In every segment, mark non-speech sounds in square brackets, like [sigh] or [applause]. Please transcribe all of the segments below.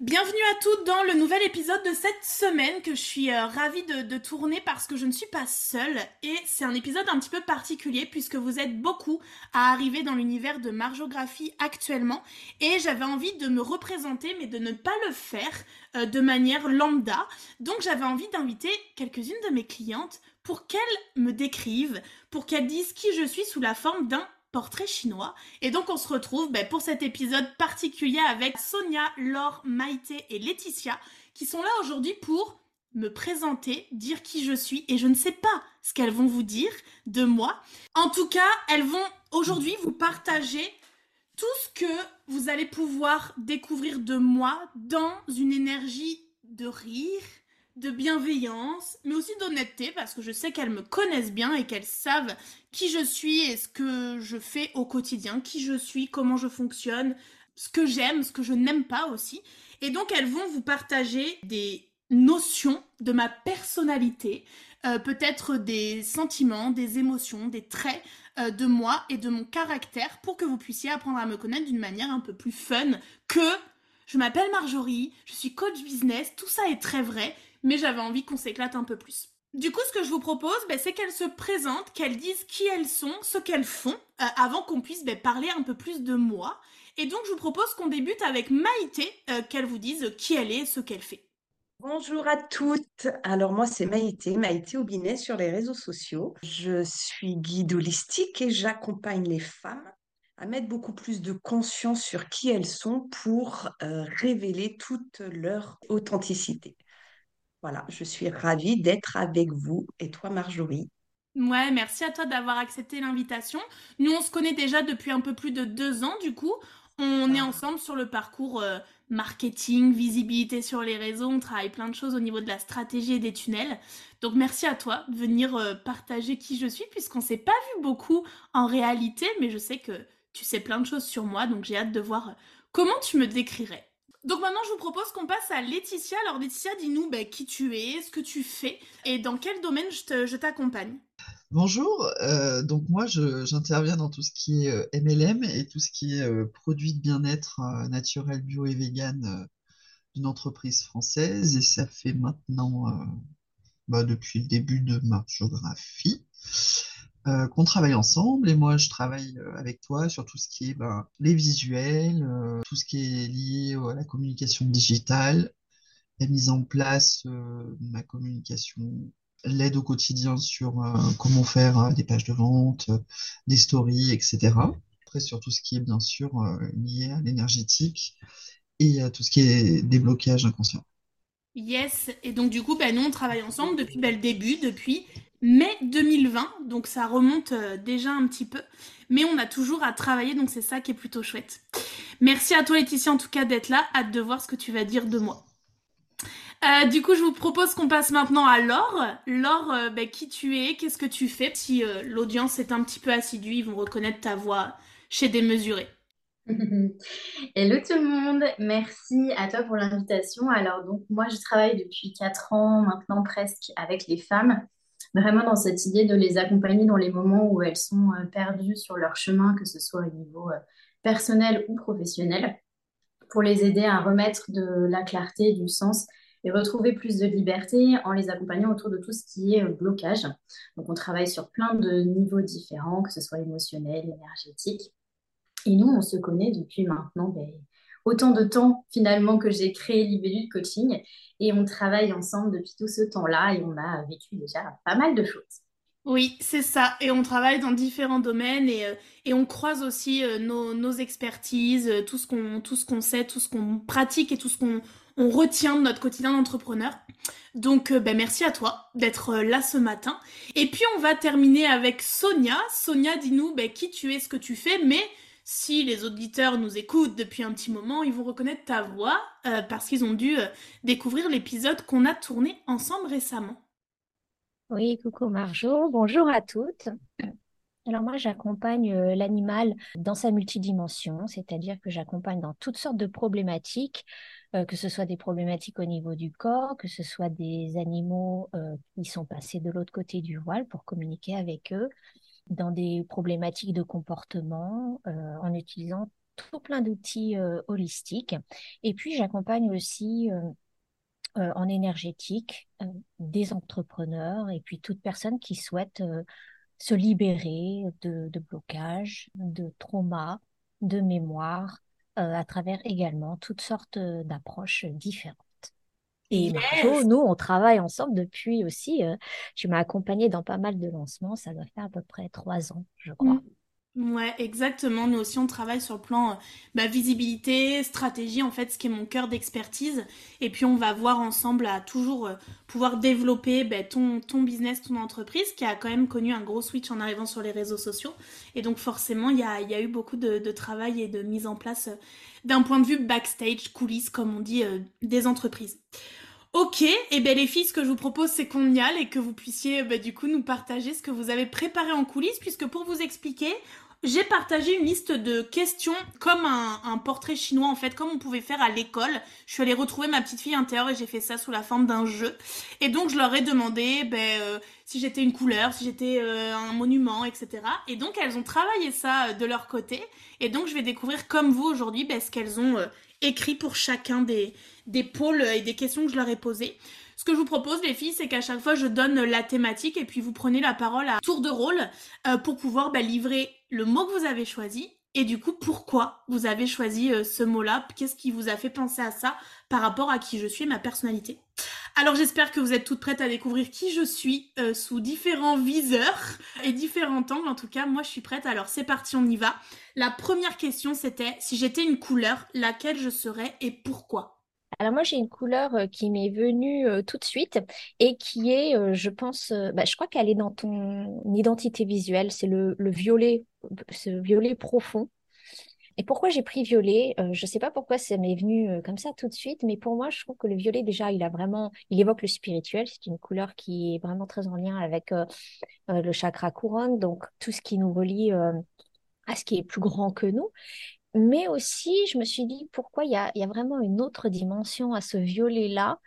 Bienvenue à toutes dans le nouvel épisode de cette semaine que je suis euh, ravie de, tourner parce que je ne suis pas seule et c'est un épisode un petit peu particulier puisque vous êtes beaucoup à arriver dans l'univers de margeographie actuellement et j'avais envie de me représenter mais de ne pas le faire euh, de manière lambda. Donc j'avais envie d'inviter quelques-unes de mes clientes pour qu'elles me décrivent, pour qu'elles disent qui je suis sous la forme d'un portrait chinois. Et donc on se retrouve ben, pour cet épisode particulier avec Sonia, Laure, Maïté et Laetitia qui sont là aujourd'hui pour me présenter, dire qui je suis et je ne sais pas ce qu'elles vont vous dire de moi. En tout cas, elles vont aujourd'hui vous partager tout ce que vous allez pouvoir découvrir de moi dans une énergie de rire, de bienveillance, mais aussi d'honnêteté, parce que je sais qu'elles me connaissent bien et qu'elles savent qui je suis et ce que je fais au quotidien, qui je suis, comment je fonctionne, ce que j'aime, ce que je n'aime pas aussi. Et donc elles vont vous partager des notions de ma personnalité, euh, peut-être des sentiments, des émotions, des traits euh, de moi et de mon caractère pour que vous puissiez apprendre à me connaître d'une manière un peu plus fun que je m'appelle Marjorie, je suis coach business, tout ça est très vrai mais j'avais envie qu'on s'éclate un peu plus. Du coup, ce que je vous propose, ben, c'est qu'elles se présentent, qu'elles disent qui elles sont, ce qu'elles font, euh, avant qu'on puisse ben, parler un peu plus de moi. Et donc, je vous propose qu'on débute avec Maïté, euh, qu'elle vous dise qui elle est, ce qu'elle fait. Bonjour à toutes. Alors moi c'est Maïté, Maïté Aubinet sur les réseaux sociaux. Je suis guide holistique et j'accompagne les femmes à mettre beaucoup plus de conscience sur qui elles sont pour euh, révéler toute leur authenticité. Voilà, je suis ravie d'être avec vous et toi, Marjorie? Ouais, merci à toi d'avoir accepté l'invitation. Nous, on se connaît déjà depuis un peu plus de deux ans, du coup. On est ah. ensemble sur le parcours euh, marketing, visibilité sur les réseaux. On travaille plein de choses au niveau de la stratégie et des tunnels. Donc, merci à toi de venir euh, partager qui je suis, puisqu'on ne s'est pas vu beaucoup en réalité, mais je sais que tu sais plein de choses sur moi. Donc, j'ai hâte de voir euh, comment tu me décrirais. Donc maintenant, je vous propose qu'on passe à Laetitia. Alors Laetitia, dis-nous bah, qui tu es, ce que tu fais et dans quel domaine je t'accompagne. Bonjour, euh, donc moi j'interviens dans tout ce qui est MLM euh, et tout ce qui est euh, produits de bien-être naturel, bio et vegan d'une entreprise française et ça fait maintenant bah, depuis le début de ma géographie. Euh, qu'on travaille ensemble et moi je travaille euh, avec toi sur tout ce qui est ben, les visuels, euh, tout ce qui est lié à la communication digitale, la mise en place de ma communication, l'aide au quotidien sur comment faire des pages de vente, des stories, etc. Après sur tout ce qui est bien sûr lié à l'énergétique et à tout ce qui est déblocage inconscient. Yes, et donc du coup, ben, nous on travaille ensemble depuis ben, le début, depuis mai 2020, donc ça remonte euh, déjà un petit peu, mais on a toujours à travailler, donc c'est ça qui est plutôt chouette. Merci à toi Laetitia en tout cas d'être là, hâte de voir ce que tu vas dire de moi. Euh, du coup, je vous propose qu'on passe maintenant à Laure. Laure, euh, ben, qui tu es, qu'est-ce que tu fais? Si l'audience est un petit peu assidue, ils vont reconnaître ta voix chez Démesuré. [laughs] Hello tout le monde, merci à toi pour l'invitation. Alors donc moi je travaille depuis 4 ans maintenant presque avec les femmes vraiment dans cette idée de les accompagner dans les moments où elles sont euh, perdues sur leur chemin, que ce soit au niveau euh, personnel ou professionnel, pour les aider à remettre de la clarté, du sens et retrouver plus de liberté en les accompagnant autour de tout ce qui est euh, blocage. Donc on travaille sur plein de niveaux différents, que ce soit émotionnel, énergétique. Et nous, on se connaît depuis maintenant ben, autant de temps finalement que j'ai créé Libellule Coaching et on travaille ensemble depuis tout ce temps-là et on a vécu déjà pas mal de choses. Oui, c'est ça. Et on travaille dans différents domaines et, euh, et on croise aussi euh, nos, nos, expertises, euh, tout ce qu'on tout sait, tout ce qu'on pratique et tout ce qu'on on retient de notre quotidien d'entrepreneur. Donc ben merci à toi d'être là ce matin. Et puis on va terminer avec Sonia. Sonia, dis-nous ben, qui tu es, ce que tu fais, mais si les auditeurs nous écoutent depuis un petit moment, ils vont reconnaître ta voix parce qu'ils ont dû découvrir l'épisode qu'on a tourné ensemble récemment. Oui, coucou Marjo, bonjour à toutes. Alors moi, j'accompagne euh, l'animal dans sa multidimension, c'est-à-dire que j'accompagne dans toutes sortes de problématiques, euh, que ce soit des problématiques au niveau du corps, que ce soit des animaux euh, qui sont passés de l'autre côté du voile pour communiquer avec eux, dans des problématiques de comportement, en utilisant tout plein d'outils holistiques. Et puis, j'accompagne aussi euh, en énergétique euh, des entrepreneurs et puis toute personne qui souhaite euh, se libérer de, de blocages, de traumas, de mémoire, à travers également toutes sortes d'approches différentes. Et nous, on travaille ensemble depuis aussi. tu m'as accompagnée dans pas mal de lancements. Ça doit faire à peu près trois ans, je crois. Mmh. Ouais, exactement. Nous aussi, on travaille sur le plan euh, bah, visibilité, stratégie, en fait, ce qui est mon cœur d'expertise. Et puis, on va voir ensemble à toujours euh, pouvoir développer bah, ton, ton business, ton entreprise, qui a quand même connu un gros switch en arrivant sur les réseaux sociaux. Et donc, forcément, il y a, y a, eu beaucoup de, de, travail et de mise en place euh, d'un point de vue backstage, coulisses, comme on dit, des entreprises. Ok, et eh bien les filles, ce que je vous propose, c'est qu'on y aille et que vous puissiez bah, du coup nous partager ce que vous avez préparé en coulisses, puisque pour vous expliquer, j'ai partagé une liste de questions comme un, portrait chinois en fait, comme on pouvait faire à l'école. Je suis allée retrouver ma petite fille intérieure et j'ai fait ça sous la forme d'un jeu. Et donc je leur ai demandé ben, si j'étais une couleur, si j'étais euh, un monument, etc. Et donc elles ont travaillé ça euh, de leur côté. Et donc je vais découvrir comme vous aujourd'hui ben, ce qu'elles ont écrit pour chacun des, des pôles et des questions que je leur ai posées. Ce que je vous propose, les filles, c'est qu'à chaque fois, je donne la thématique et puis vous prenez la parole à tour de rôle euh, pour pouvoir bah, livrer le mot que vous avez choisi et du coup, pourquoi vous avez choisi euh, ce mot-là? Qu'est-ce qui vous a fait penser à ça par rapport à qui je suis et ma personnalité? Alors j'espère que vous êtes toutes prêtes à découvrir qui je suis euh, sous différents viseurs et différents angles. En tout cas, moi je suis prête. Alors c'est parti, on y va. La première question c'était si j'étais une couleur, laquelle je serais et pourquoi? Alors moi, j'ai une couleur euh, qui m'est venue euh, tout de suite et qui est, euh, je pense, bah, je crois qu'elle est dans ton identité visuelle, c'est le, violet, ce violet profond. Et pourquoi j'ai pris violet Je ne sais pas pourquoi ça m'est venu comme ça tout de suite, mais pour moi, je trouve que le violet, déjà, il a vraiment, il évoque le spirituel. C'est une couleur qui est vraiment très en lien avec le chakra couronne, donc tout ce qui nous relie à ce qui est plus grand que nous. Mais aussi, je me suis dit, pourquoi il y a, y a vraiment une autre dimension à ce violet-là?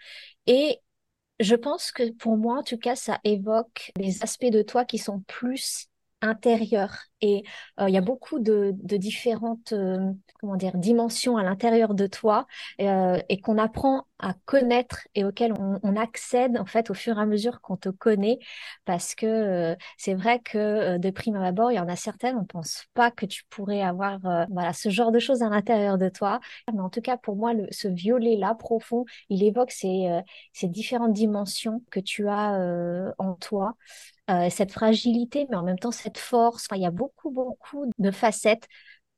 Et je pense que pour moi, en tout cas, ça évoque des aspects de toi qui sont plus intérieur. Et euh, il y a beaucoup de, différentes euh, comment dire dimensions à l'intérieur de toi euh, et qu'on apprend à connaître et auxquelles on, on, accède en fait au fur et à mesure qu'on te connaît. Parce que c'est vrai que de prime abord il y en a certaines on pense pas que tu pourrais avoir voilà ce genre de choses à l'intérieur de toi. Mais en tout cas pour moi le, ce violet là profond il évoque ces, ces différentes dimensions que tu as en toi euh, cette fragilité, mais en même temps cette force. il y a beaucoup, beaucoup de facettes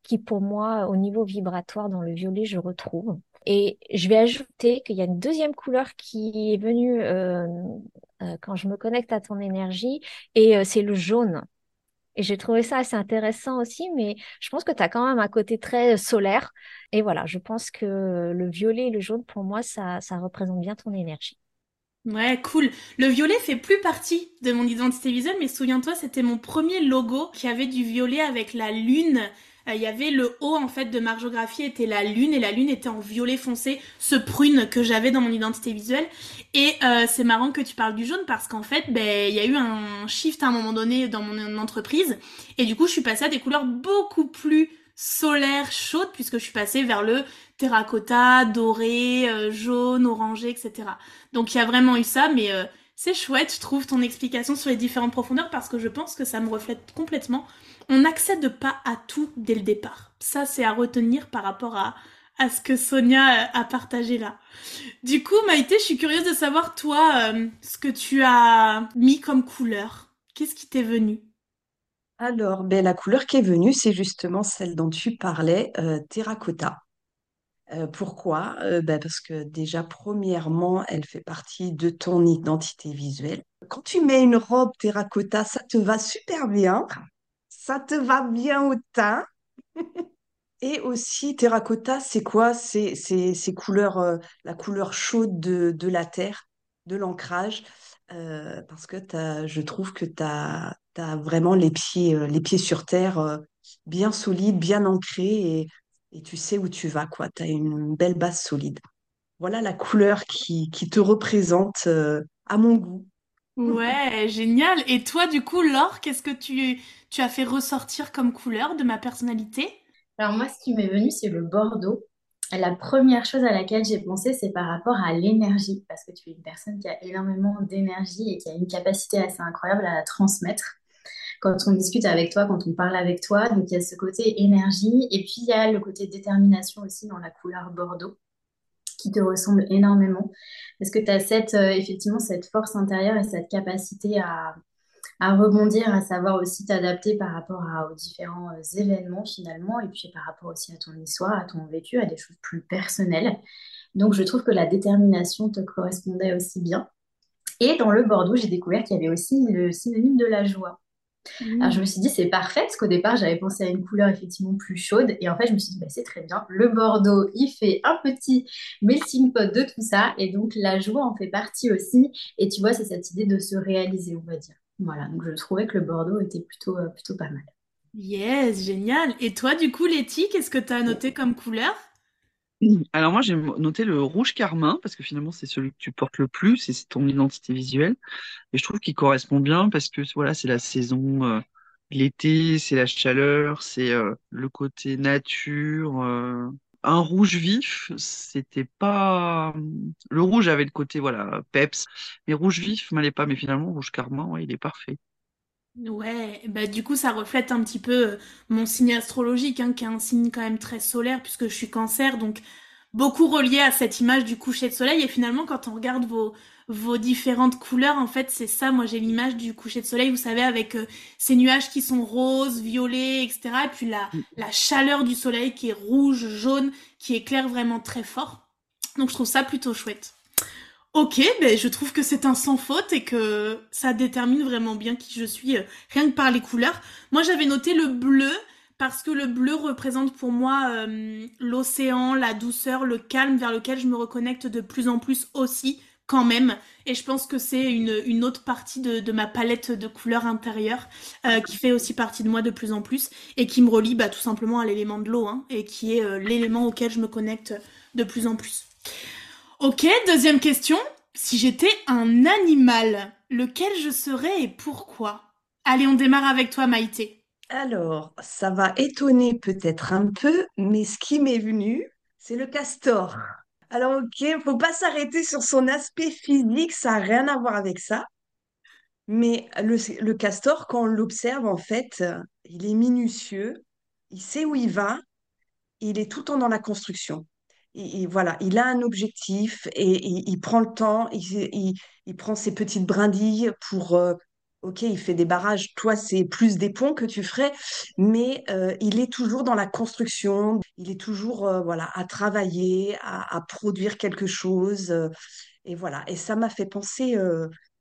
qui, pour moi, au niveau vibratoire, dans le violet, je retrouve. Et je vais ajouter qu'il y a une deuxième couleur qui est venue euh, euh, quand je me connecte à ton énergie, et c'est le jaune. Et j'ai trouvé ça assez intéressant aussi, mais je pense que tu as quand même un côté très solaire. Et voilà, je pense que le violet et le jaune, pour moi, ça, ça représente bien ton énergie. Ouais, cool. Le violet fait plus partie de mon identité visuelle, mais souviens-toi, c'était mon premier logo qui avait du violet avec la lune. Euh, il y avait le haut en fait de margeographie était la lune et la lune était en violet foncé, ce prune que j'avais dans mon identité visuelle. Et euh, c'est marrant que tu parles du jaune parce qu'en fait, ben il y a eu un shift à un moment donné dans mon entreprise et du coup je suis passée à des couleurs beaucoup plus solaire chaude puisque je suis passée vers le terracotta, doré, euh, jaune, orangé, etc. Donc il y a vraiment eu ça, mais euh, c'est chouette, je trouve, ton explication sur les différentes profondeurs parce que je pense que ça me reflète complètement. On n'accède pas à tout dès le départ. Ça, c'est à retenir par rapport à, à ce que Sonia euh, a partagé là. Du coup, Maïté, je suis curieuse de savoir, toi, ce que tu as mis comme couleur. Qu'est-ce qui t'est venu? Alors, ben, la couleur qui est venue, c'est justement celle dont tu parlais, euh, terracotta. Euh, pourquoi? Euh, ben, parce que déjà, premièrement, elle fait partie de ton identité visuelle. Quand tu mets une robe terracotta, ça te va super bien, ça te va bien au teint. [laughs] Et aussi, terracotta, c'est quoi? C'est ces couleurs, la couleur chaude de, de la terre, de l'ancrage, parce que je trouve que tu as, vraiment les pieds, euh, les pieds sur terre, euh, bien solides, bien ancrés, et, et tu sais où tu vas, quoi. Tu as une belle base solide. Voilà la couleur qui, qui te représente, euh, à mon goût. Ouais, [laughs] génial. Et toi, du coup, Laure, qu'est-ce que tu, tu as fait ressortir comme couleur de ma personnalité? Alors moi, ce qui m'est venu, c'est le Bordeaux. La première chose à laquelle j'ai pensé, c'est par rapport à l'énergie, parce que tu es une personne qui a énormément d'énergie et qui a une capacité assez incroyable à la transmettre. Quand on discute avec toi, quand on parle avec toi, donc il y a ce côté énergie, et puis il y a le côté détermination aussi dans la couleur Bordeaux, qui te ressemble énormément, parce que tu as cette, euh, effectivement cette force intérieure et cette capacité à, à rebondir, à savoir aussi t'adapter par rapport aux différents euh, événements finalement, et puis par rapport aussi à ton histoire, à ton vécu, à des choses plus personnelles. Donc je trouve que la détermination te correspondait aussi bien. Et dans le Bordeaux, j'ai découvert qu'il y avait aussi le synonyme de la joie. Alors je me Mmh. suis dit c'est parfait parce qu'au départ j'avais pensé à une couleur effectivement plus chaude et en fait je me suis dit bah, c'est très bien. Le Bordeaux il fait un petit melting pot de tout ça et donc la joie en fait partie aussi et tu vois c'est cette idée de se réaliser on va dire. Voilà donc je trouvais que le Bordeaux était plutôt euh, plutôt pas mal. Yes, génial. Et toi, du coup, Letty, qu'est-ce que tu as noté comme couleur? [clears throat] Alors moi j'ai noté le rouge carmin parce que finalement c'est celui que tu portes le plus et c'est ton identité visuelle et je trouve qu'il correspond bien parce que voilà c'est la saison euh, l'été c'est la chaleur c'est euh, le côté nature euh. un rouge vif c'était pas le rouge avait le côté voilà peps mais rouge vif m'allait pas mais finalement rouge carmin ouais il est parfait Ouais, bah du coup ça reflète un petit peu euh, mon signe astrologique, hein, qui est un signe quand même très solaire puisque je suis cancer, donc beaucoup relié à cette image du coucher de soleil. Et finalement, quand on regarde vos, vos différentes couleurs, en fait c'est ça, moi j'ai l'image du coucher de soleil, vous savez, avec euh, ces nuages qui sont roses, violets, etc. Et puis la, la chaleur du soleil qui est rouge, jaune, qui éclaire vraiment très fort. Donc je trouve ça plutôt chouette. Ok, ben je trouve que c'est un sans faute et que ça détermine vraiment bien qui je suis, euh, rien que par les couleurs. Moi, j'avais noté le bleu parce que le bleu représente pour moi euh, l'océan, la douceur, le calme vers lequel je me reconnecte de plus en plus aussi, quand même. Et je pense que c'est une, une autre partie de, de ma palette de couleurs intérieures euh, qui fait aussi partie de moi de plus en plus et qui me relie bah, tout simplement à l'élément de l'eau hein, et qui est l'élément auquel je me connecte de plus en plus. Ok, deuxième question. Si j'étais un animal, lequel je serais et pourquoi? Allez, on démarre avec toi, Maïté. Alors, ça va étonner peut-être un peu, mais ce qui m'est venu, c'est le castor. Alors, ok, faut pas s'arrêter sur son aspect physique, ça n'a rien à voir avec ça. Mais le, le castor, quand on l'observe, en fait, euh, il est minutieux, il sait où il va, il est tout le temps dans la construction. Et voilà, il a un objectif et, il prend le temps, il, il- il prend ses petites brindilles pour... euh, ok, il fait des barrages, toi, c'est plus des ponts que tu ferais, mais euh, il est toujours dans la construction, il est toujours euh, voilà, à travailler, à, produire quelque chose. et voilà, et ça m'a fait penser,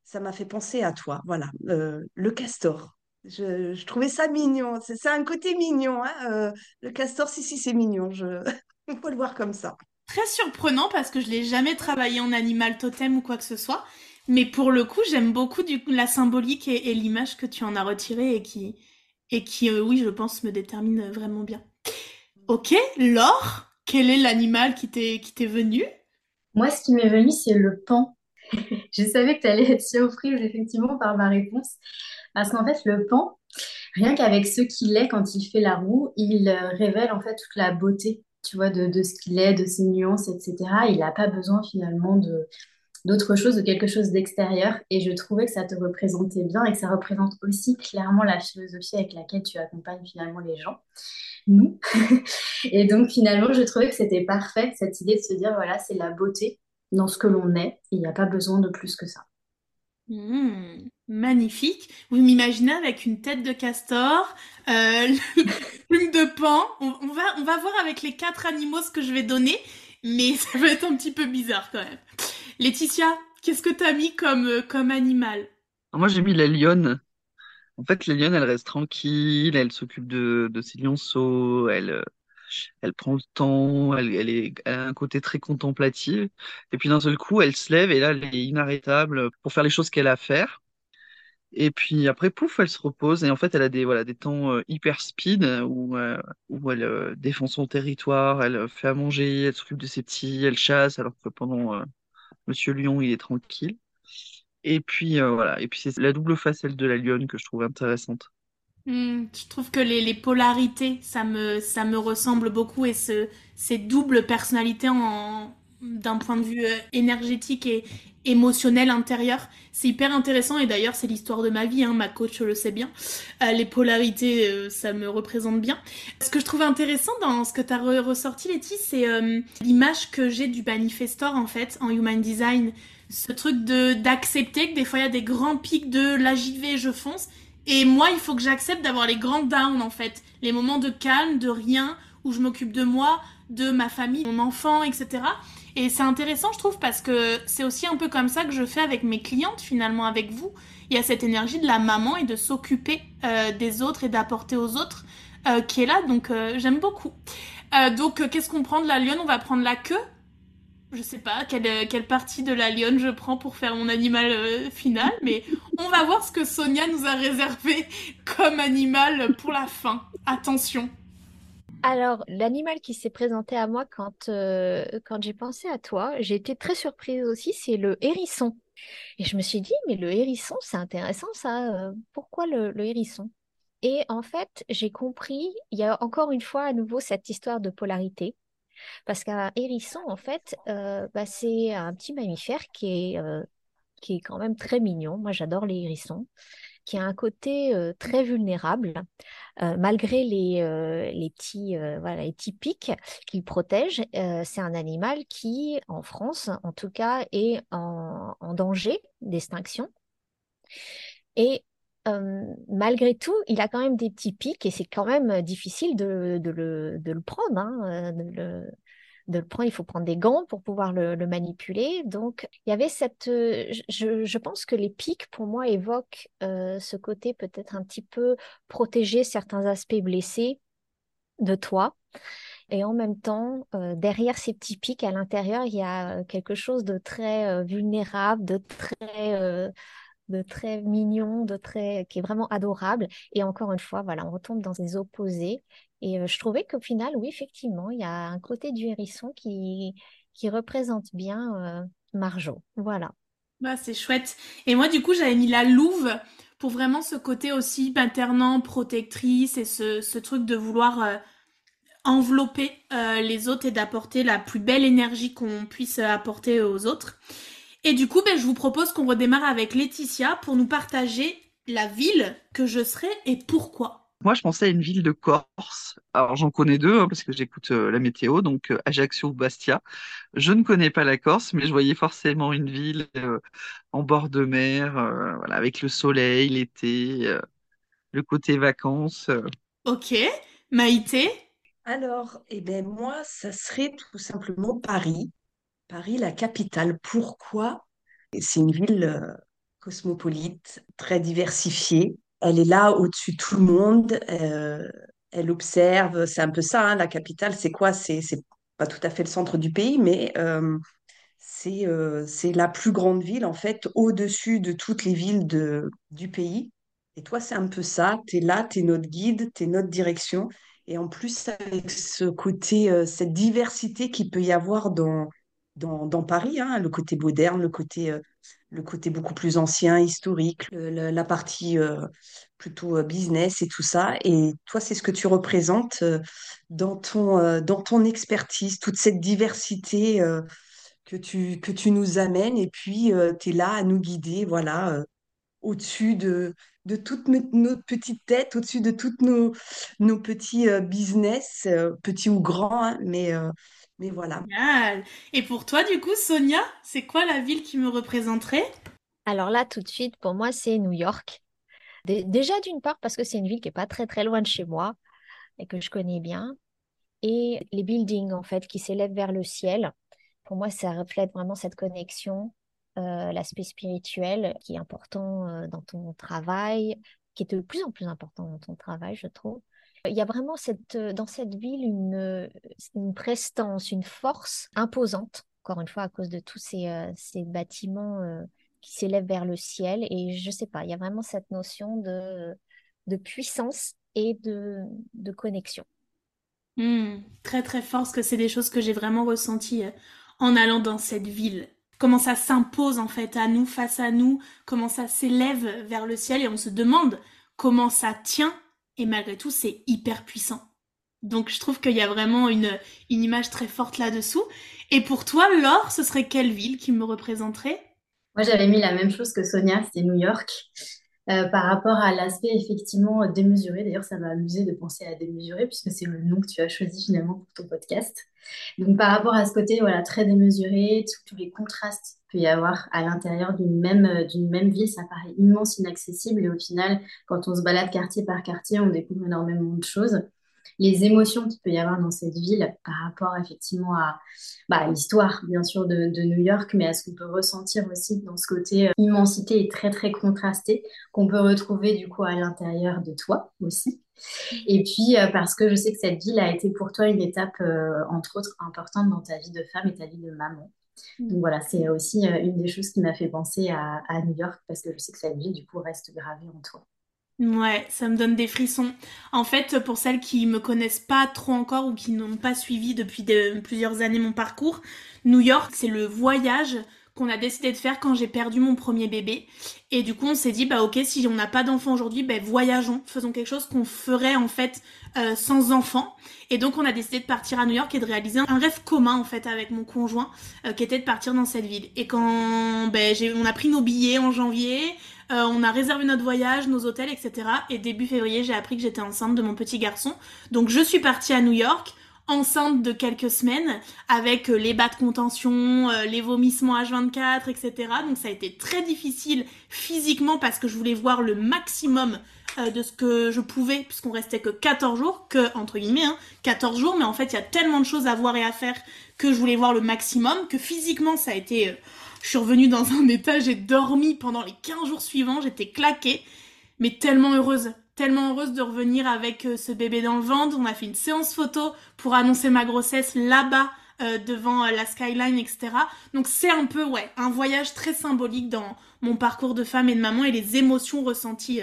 ça m'a fait penser à toi, voilà, le castor. Je, trouvais ça mignon. C'est c'est un côté mignon, hein, le castor, si, si, c'est mignon. Je... Il faut le voir comme ça. Très surprenant parce que je l'ai jamais travaillé en animal totem ou quoi que ce soit. Mais pour le coup, j'aime beaucoup du coup, la symbolique et, et l'image que tu en as retirée et qui, et qui, euh, oui, je pense, me détermine vraiment bien. Ok, Laure, quel est l'animal qui t'est qui t'est venu? Moi ce qui m'est venu c'est le pan. [laughs] Je savais que tu allais être surprise effectivement par ma réponse parce qu'en fait le pan rien qu'avec ce qu'il est quand il fait la roue, il euh, révèle en fait toute la beauté, tu vois, de, de ce qu'il est, de ses nuances, etc. Il n'a pas besoin finalement de d'autre chose, de quelque chose d'extérieur. Et je trouvais que ça te représentait bien et que ça représente aussi clairement la philosophie avec laquelle tu accompagnes finalement les gens, nous. [laughs] et donc finalement, je trouvais que c'était parfait, cette idée de se dire, voilà, c'est la beauté dans ce que l'on est. Il n'y a pas besoin de plus que ça. Mmh, magnifique. Vous m'imaginez avec une tête de castor, euh, [laughs] plume de pan. On, va, on va voir avec les quatre animaux ce que je vais donner, mais [laughs] ça va être un petit peu bizarre quand même. Laetitia, qu'est-ce que t'as mis comme, euh, comme animal? Moi, j'ai mis la lionne. En fait, la lionne, elle reste tranquille, elle s'occupe de, ses lionceaux, elle, euh, elle prend le temps, elle, est, elle a un côté très contemplatif. Et puis d'un seul coup, elle se lève et là, elle est inarrêtable pour faire les choses qu'elle a à faire. Et puis après, pouf, elle se repose. Et en fait, elle a des, voilà, des temps euh, hyper speed où, euh, où elle euh, défend son territoire, elle fait à manger, elle s'occupe de ses petits, elle chasse, alors que pendant euh, Monsieur Lion, il est tranquille. Et puis euh, voilà. Et puis c'est la double facette de la lionne que je trouve intéressante. Hmm, Je trouve que les, les polarités, ça me, ça me ressemble beaucoup et ce, ces doubles personnalités en, d'un point de vue euh, énergétique et émotionnel intérieur, c'est hyper intéressant et d'ailleurs c'est l'histoire de ma vie, hein, ma coach le sait bien. Euh, les polarités, euh, ça me représente bien. Ce que je trouve intéressant dans ce que tu as re ressorti, Letty, c'est l'image que j'ai du manifestor en fait en human design. Ce truc de d'accepter que des fois il y a des grands pics de là j'y je fonce et moi, il faut que j'accepte d'avoir les grands downs, en fait. Les moments de calme, de rien, où je m'occupe de moi, de ma famille, mon enfant, etc. Et c'est intéressant, je trouve, parce que c'est aussi un peu comme ça que je fais avec mes clientes, finalement, avec vous. Il y a cette énergie de la maman et de s'occuper euh, des autres et d'apporter aux autres euh, qui est là, donc euh, j'aime beaucoup. Donc, qu'est-ce qu'on prend de la lionne? On va prendre la queue? Je sais pas quelle, quelle partie de la lionne je prends pour faire mon animal final, mais on va voir ce que Sonia nous a réservé [laughs] comme animal pour la fin. Attention. Alors, l'animal qui s'est présenté à moi quand, euh, quand j'ai pensé à toi, j'ai été très surprise aussi, c'est le hérisson. Et je me suis dit, mais le hérisson, c'est intéressant ça. euh, pourquoi le, hérisson? Et en fait, j'ai compris, il y a encore une fois à nouveau cette histoire de polarité. Parce qu'un hérisson, en fait, euh, bah, c'est un petit mammifère qui est, qui est quand même très mignon. Moi, j'adore les hérissons, qui a un côté très vulnérable, malgré les, les petits, pics qu'il protège. c'est un animal qui, en France, en tout cas, est en, danger d'extinction. Et malgré tout, il a quand même des petits pics et c'est quand même difficile de, le, de prendre, hein, de le prendre. Il faut prendre des gants pour pouvoir le, le manipuler. Donc, il y avait cette. euh, je, pense que les pics, pour moi, évoquent euh, ce côté peut-être un petit peu protéger certains aspects blessés de toi. Et en même temps, euh, derrière ces petits pics, à l'intérieur, il y a quelque chose de très vulnérable, de très, de très mignon, de très, qui est vraiment adorable. Et encore une fois, voilà, on retombe dans des opposés. Et je trouvais qu'au final, oui, effectivement, il y a un côté du hérisson qui, représente bien euh, Marjo. Voilà. Bah, c'est chouette. Et moi, du coup, j'avais mis la louve pour vraiment ce côté aussi maternant, protectrice et ce, truc de vouloir envelopper les autres et d'apporter la plus belle énergie qu'on puisse apporter aux autres. Et du coup, ben, je vous propose qu'on redémarre avec Laetitia pour nous partager la ville que je serai et pourquoi. Moi, je pensais à une ville de Corse. Alors, j'en connais deux, hein, parce que j'écoute euh, la météo, donc euh, Ajaccio ou Bastia. Je ne connais pas la Corse, mais je voyais forcément une ville euh, en bord de mer, euh, voilà, avec le soleil, l'été, euh, le côté vacances. euh. Ok, Maïté? Alors, eh ben moi, ça serait tout simplement Paris. Paris, la capitale. Pourquoi? C'est une ville euh, cosmopolite, très diversifiée. Elle est là au-dessus de tout le monde. euh, elle observe. C'est un peu ça, hein, la capitale. C'est quoi? C'est, pas tout à fait le centre du pays, mais euh, c'est euh, c'est la plus grande ville, en fait, au-dessus de toutes les villes du pays. Et toi, c'est un peu ça. Tu es là, tu es notre guide, tu es notre direction. Et en plus, avec ce côté, cette diversité qu'il peut y avoir dans, Paris, hein, le côté moderne, le côté le côté beaucoup plus ancien, historique, la partie euh, plutôt business et tout ça. Et toi, c'est ce que tu représentes dans ton, dans ton expertise, toute cette diversité que tu, que tu nous amènes. Et puis, tu es là à nous guider, voilà, au-dessus de, de toutes nos petites têtes, au-dessus de tous nos, nos petits business, petits ou grands, hein, mais mais voilà. Et pour toi, du coup, Sonia, c'est quoi la ville qui me représenterait? Alors là, tout de suite, pour moi, c'est New York. déjà, d'une part, parce que c'est une ville qui n'est pas très très loin de chez moi et que je connais bien. Et les buildings, en fait, qui s'élèvent vers le ciel. Pour moi, ça reflète vraiment cette connexion, euh, l'aspect spirituel qui est important euh, dans ton travail, qui est de plus en plus important dans ton travail, je trouve. Il y a vraiment cette, euh, dans cette ville une, euh, une prestance, une force imposante, encore une fois à cause de tous ces, euh, ces bâtiments qui s'élèvent vers le ciel. Et je sais pas, il y a vraiment cette notion de, de puissance et de, de connexion. Hmm, très très fort, parce que c'est des choses que j'ai vraiment ressenties en allant dans cette ville. Comment ça s'impose en fait à nous, face à nous, comment ça s'élève vers le ciel et on se demande comment ça tient et malgré tout, c'est hyper puissant. Donc je trouve qu'il y a vraiment une, une image très forte là-dessous. Et pour toi, Laure, ce serait quelle ville qui me représenterait? Moi, j'avais mis la même chose que Sonia, c'était New York. Euh, par rapport à l'aspect effectivement démesuré. D'ailleurs, ça m'a amusé de penser à démesuré puisque c'est le nom que tu as choisi finalement pour ton podcast. Donc, par rapport à ce côté voilà, très démesuré, tous les contrastes qu'il peut y avoir à l'intérieur d'une même, euh, d'une même ville, ça paraît immense, inaccessible. Et au final, quand on se balade quartier par quartier, on découvre énormément de choses les émotions qu'il peut y avoir dans cette ville par rapport effectivement à bah, l'histoire bien sûr de, New York, mais à ce qu'on peut ressentir aussi dans ce côté euh, immensité et très très contrasté qu'on peut retrouver du coup à l'intérieur de toi aussi. Et puis euh, parce que je sais que cette ville a été pour toi une étape euh, entre autres importante dans ta vie de femme et ta vie de maman. Mm. Donc voilà, c'est aussi une des choses qui m'a fait penser à, à New York parce que je sais que cette ville du coup reste gravée en toi. Ouais, ça me donne des frissons. En fait, pour celles qui me connaissent pas trop encore ou qui n'ont pas suivi depuis plusieurs années mon parcours, New York, c'est le voyage qu'on a décidé de faire quand j'ai perdu mon premier bébé. Et du coup, on s'est dit, bah ok, si on n'a pas d'enfant aujourd'hui, bah voyageons, faisons quelque chose qu'on ferait en fait euh, sans enfant. Et donc, on a décidé de partir à New York et de réaliser un rêve commun en fait avec mon conjoint, euh, qui était de partir dans cette ville. Et quand ben, on a pris nos billets en janvier, euh, on a réservé notre voyage, nos hôtels, etc. Et début février, j'ai appris que j'étais enceinte de mon petit garçon. Donc je suis partie à New York enceinte de quelques semaines avec euh, les bas de contention, euh, les vomissements H24, etc. Donc ça a été très difficile physiquement parce que je voulais voir le maximum de ce que je pouvais puisqu'on restait que 14 jours, que entre guillemets, hein, 14 jours, mais en fait il y a tellement de choses à voir et à faire que je voulais voir le maximum, que physiquement ça a été je suis revenue dans un état, j'ai dormi pendant les 15 jours suivants, j'étais claquée, mais tellement heureuse, tellement heureuse de revenir avec euh, ce bébé dans le ventre. On a fait une séance photo pour annoncer ma grossesse là-bas euh, devant euh, la skyline, etc. Donc c'est un peu, ouais, un voyage très symbolique dans mon parcours de femme et de maman et les émotions ressenties.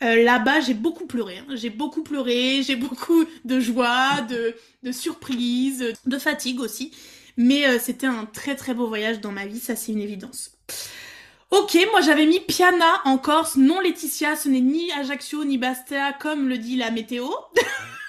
là-bas, j'ai beaucoup pleuré. Hein. J'ai beaucoup pleuré, j'ai [laughs] beaucoup de joie, de, de surprise, de fatigue aussi. Mais euh, c'était un très très beau voyage dans ma vie, ça c'est une évidence. Ok, moi j'avais mis Piana en Corse, non Laetitia, ce n'est ni Ajaccio ni Bastia comme le dit la météo.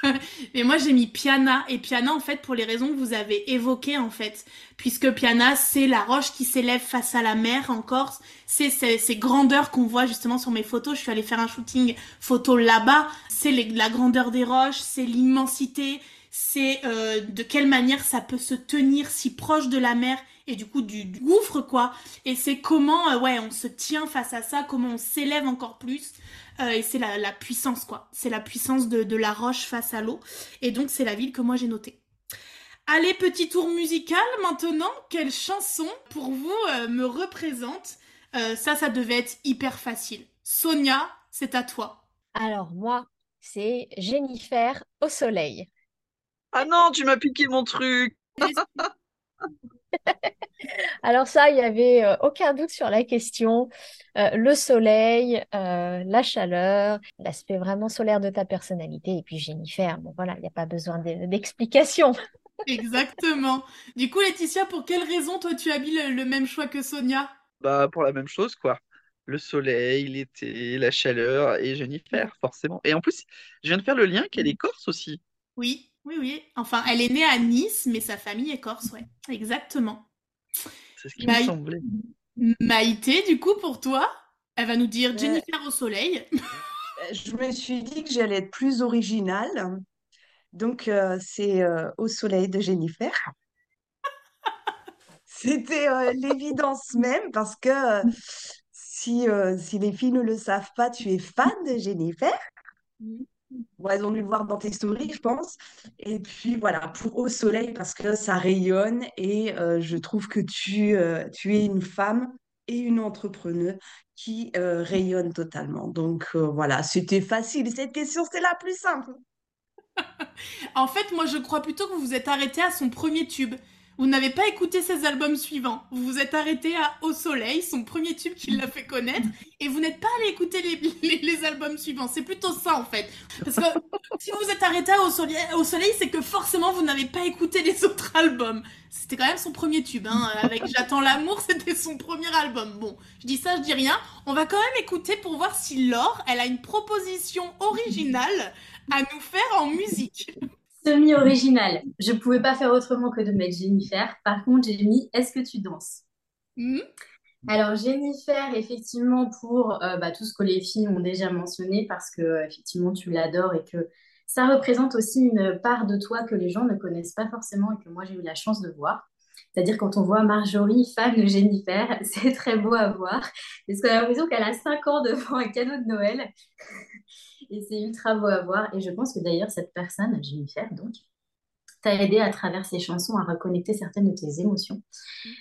[laughs] Mais moi j'ai mis Piana et Piana en fait pour les raisons que vous avez évoquées en fait, puisque Piana c'est la roche qui s'élève face à la mer en Corse, c'est ces, grandeurs qu'on voit justement sur mes photos. Je suis allée faire un shooting photo là-bas, c'est la grandeur des roches, c'est l'immensité, c'est euh, de quelle manière ça peut se tenir si proche de la mer et du coup du, gouffre quoi. Et c'est comment euh, on se tient face à ça, comment on s'élève encore plus. Euh, et c'est la, puissance quoi. C'est la puissance de, la roche face à l'eau. Et donc c'est la ville que moi j'ai notée. Allez, petit tour musical maintenant. Quelle chanson pour vous me représente? Ça, ça devait être hyper facile. Sonia, c'est à toi. Alors moi, c'est Jennifer au soleil. Ah non, tu m'as piqué mon truc. [laughs] Alors ça, il n'y avait euh, aucun doute sur la question. Euh, le soleil, euh, la chaleur, l'aspect vraiment solaire de ta personnalité. Et puis Jennifer, bon voilà, il n'y a pas besoin d'explication. [laughs] Exactement. Du coup, Laetitia, pour quelle raison toi tu as mis le, même choix que Sonia? Bah, pour la même chose, quoi. Le soleil, l'été, la chaleur et Jennifer, forcément. Et en plus, je viens de faire le lien qu'elle est corse aussi. Oui, oui, oui. Enfin, elle est née à Nice, mais sa famille est corse, ouais. Exactement. C'est ce qui me semblait. Maïté, du coup, pour toi, elle va nous dire Ouais. Jennifer au soleil. Je me suis dit que j'allais être plus originale. Donc, euh, c'est euh, Au soleil de Jennifer. [laughs] C'était euh, l'évidence même parce que euh, si, euh, si les filles ne le savent pas, tu es fan de Jennifer. Bon, elles ont dû le voir dans tes stories, je pense. Et puis voilà, pour Au soleil parce que ça rayonne et euh, je trouve que tu, euh, tu es une femme et une entrepreneuse qui euh, rayonne totalement. Donc euh, voilà, c'était facile. Cette question, c'est la plus simple. [laughs] En fait, moi, je crois plutôt que vous vous êtes arrêté à son premier tube. Vous n'avez pas écouté ses albums suivants. Vous vous êtes arrêté à Au Soleil, son premier tube qui l'a fait connaître, et vous n'êtes pas allé écouter les, [laughs] albums suivants. C'est plutôt ça, en fait. Parce que si vous vous êtes arrêté à Au Soleil, Au Soleil c'est que forcément, vous n'avez pas écouté les autres albums. C'était quand même son premier tube, hein. Avec J'attends l'amour, c'était son premier album. Bon, je dis ça, je dis rien. On va quand même écouter pour voir si Laure, elle a une proposition originale à nous faire en musique. Semi-original. Je pouvais pas faire autrement que de mettre Jennifer. Par contre, j'ai mis Est-ce que tu danses? Hmm? Alors Jennifer, effectivement, pour euh, bah, tout ce que les filles ont déjà mentionné, parce que euh, effectivement tu l'adores et que ça représente aussi une part de toi que les gens ne connaissent pas forcément et que moi j'ai eu la chance de voir. C'est-à-dire quand on voit Marjorie, fan de Jennifer, [laughs] c'est très beau à voir, parce qu'on a l'impression qu'elle a 5 ans devant un cadeau de Noël. Et c'est ultra beau à voir. Et je pense que d'ailleurs, cette personne, Jennifer, donc, t'a aidé à travers ses chansons à reconnecter certaines de tes émotions.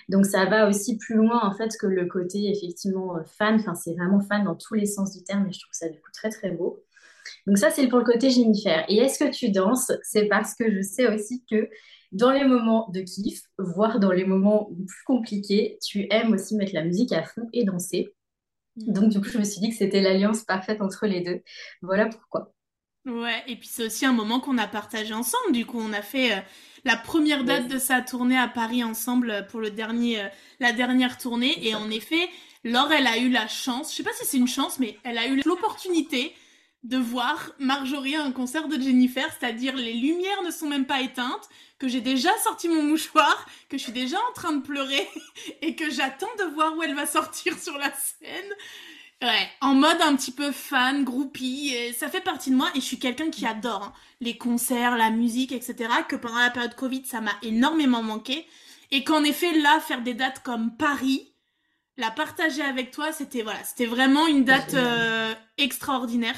Donc ça va aussi plus loin en fait que le côté effectivement euh, fan, enfin c'est vraiment fan dans tous les sens du terme et je trouve ça du coup très très beau. Donc ça c'est pour le côté Jennifer. Et est-ce que tu danses? C'est parce que je sais aussi que dans les moments de kiff, voire dans les moments plus compliqués, tu aimes aussi mettre la musique à fond et danser. Donc du coup je me suis dit que c'était l'alliance parfaite entre les deux. Voilà pourquoi. Ouais, et puis c'est aussi un moment qu'on a partagé ensemble. Du coup, on a fait euh, la première date de sa tournée à Paris ensemble euh, pour le dernier, euh, la dernière tournée. Et en effet, Laure, elle a eu la chance, je sais pas si c'est une chance, mais elle a eu l'opportunité de voir Marjorie à un concert de Jennifer, c'est-à-dire les lumières ne sont même pas éteintes, que j'ai déjà sorti mon mouchoir, que je suis déjà en train de pleurer [laughs] et que j'attends de voir où elle va sortir [laughs] sur la scène. Ouais, en mode un petit peu fan, groupie, ça fait partie de moi et je suis quelqu'un qui adore hein, les concerts, la musique, etc. Que pendant la période Covid, ça m'a énormément manqué. Et qu'en effet, là, faire des dates comme Paris, la partager avec toi, c'était voilà, c'était vraiment une date euh, extraordinaire.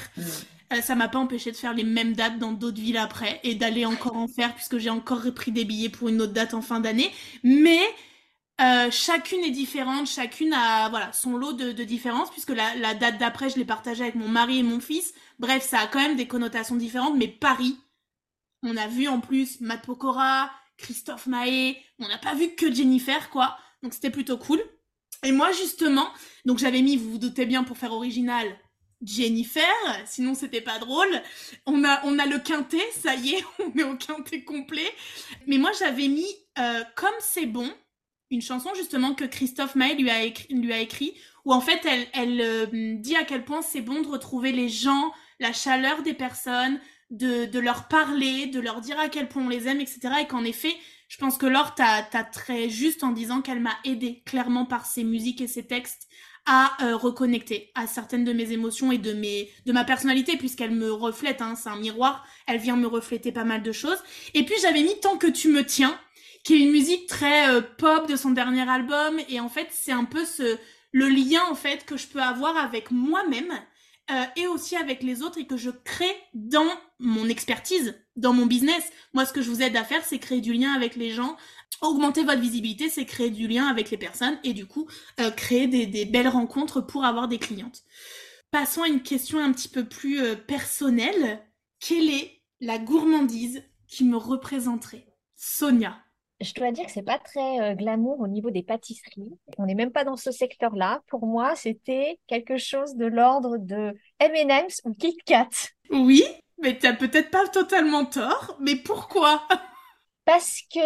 Euh, ça m'a pas empêché de faire les mêmes dates dans d'autres villes après et d'aller encore en faire puisque j'ai encore repris des billets pour une autre date en fin d'année. Mais euh, chacune est différente, chacune a voilà son lot de, de différences puisque la, la date d'après je l'ai partagée avec mon mari et mon fils. Bref, ça a quand même des connotations différentes. Mais Paris, on a vu en plus Matt Pokora, Christophe Maé, on n'a pas vu que Jennifer quoi. Donc c'était plutôt cool. Et moi justement, donc j'avais mis, vous vous doutez bien pour faire original, Jennifer, sinon c'était pas drôle. On a, on a le quintet, ça y est, [laughs] on est au quintet complet. Mais moi j'avais mis euh, Comme c'est bon, une chanson justement que Christophe Maé lui a écrit, lui a écrit où en fait elle, elle euh, dit à quel point c'est bon de retrouver les gens, la chaleur des personnes, de, de leur parler, de leur dire à quel point on les aime, etc. Et qu'en effet, je pense que Laure, t'as as très juste en disant qu'elle m'a aidé clairement par ses musiques et ses textes à euh, reconnecter à certaines de mes émotions et de mes de ma personnalité puisqu'elle me reflète hein, c'est un miroir. Elle vient me refléter pas mal de choses. Et puis j'avais mis tant que tu me tiens qui est une musique très euh, pop de son dernier album. Et en fait c'est un peu ce le lien en fait que je peux avoir avec moi-même euh, et aussi avec les autres et que je crée dans mon expertise, dans mon business. Moi, ce que je vous aide à faire, c'est créer du lien avec les gens. Augmenter votre visibilité, c'est créer du lien avec les personnes et du coup, euh, créer des, belles rencontres pour avoir des clientes. Passons à une question un petit peu plus euh, personnelle. Quelle est la gourmandise qui me représenterait? Sonia. Je dois dire que c'est pas très euh, glamour au niveau des pâtisseries. On n'est même pas dans ce secteur-là. Pour moi, c'était quelque chose de l'ordre de M&M's ou Kit Kat. Oui, mais t'as peut-être pas totalement tort. Mais pourquoi? [laughs] Parce que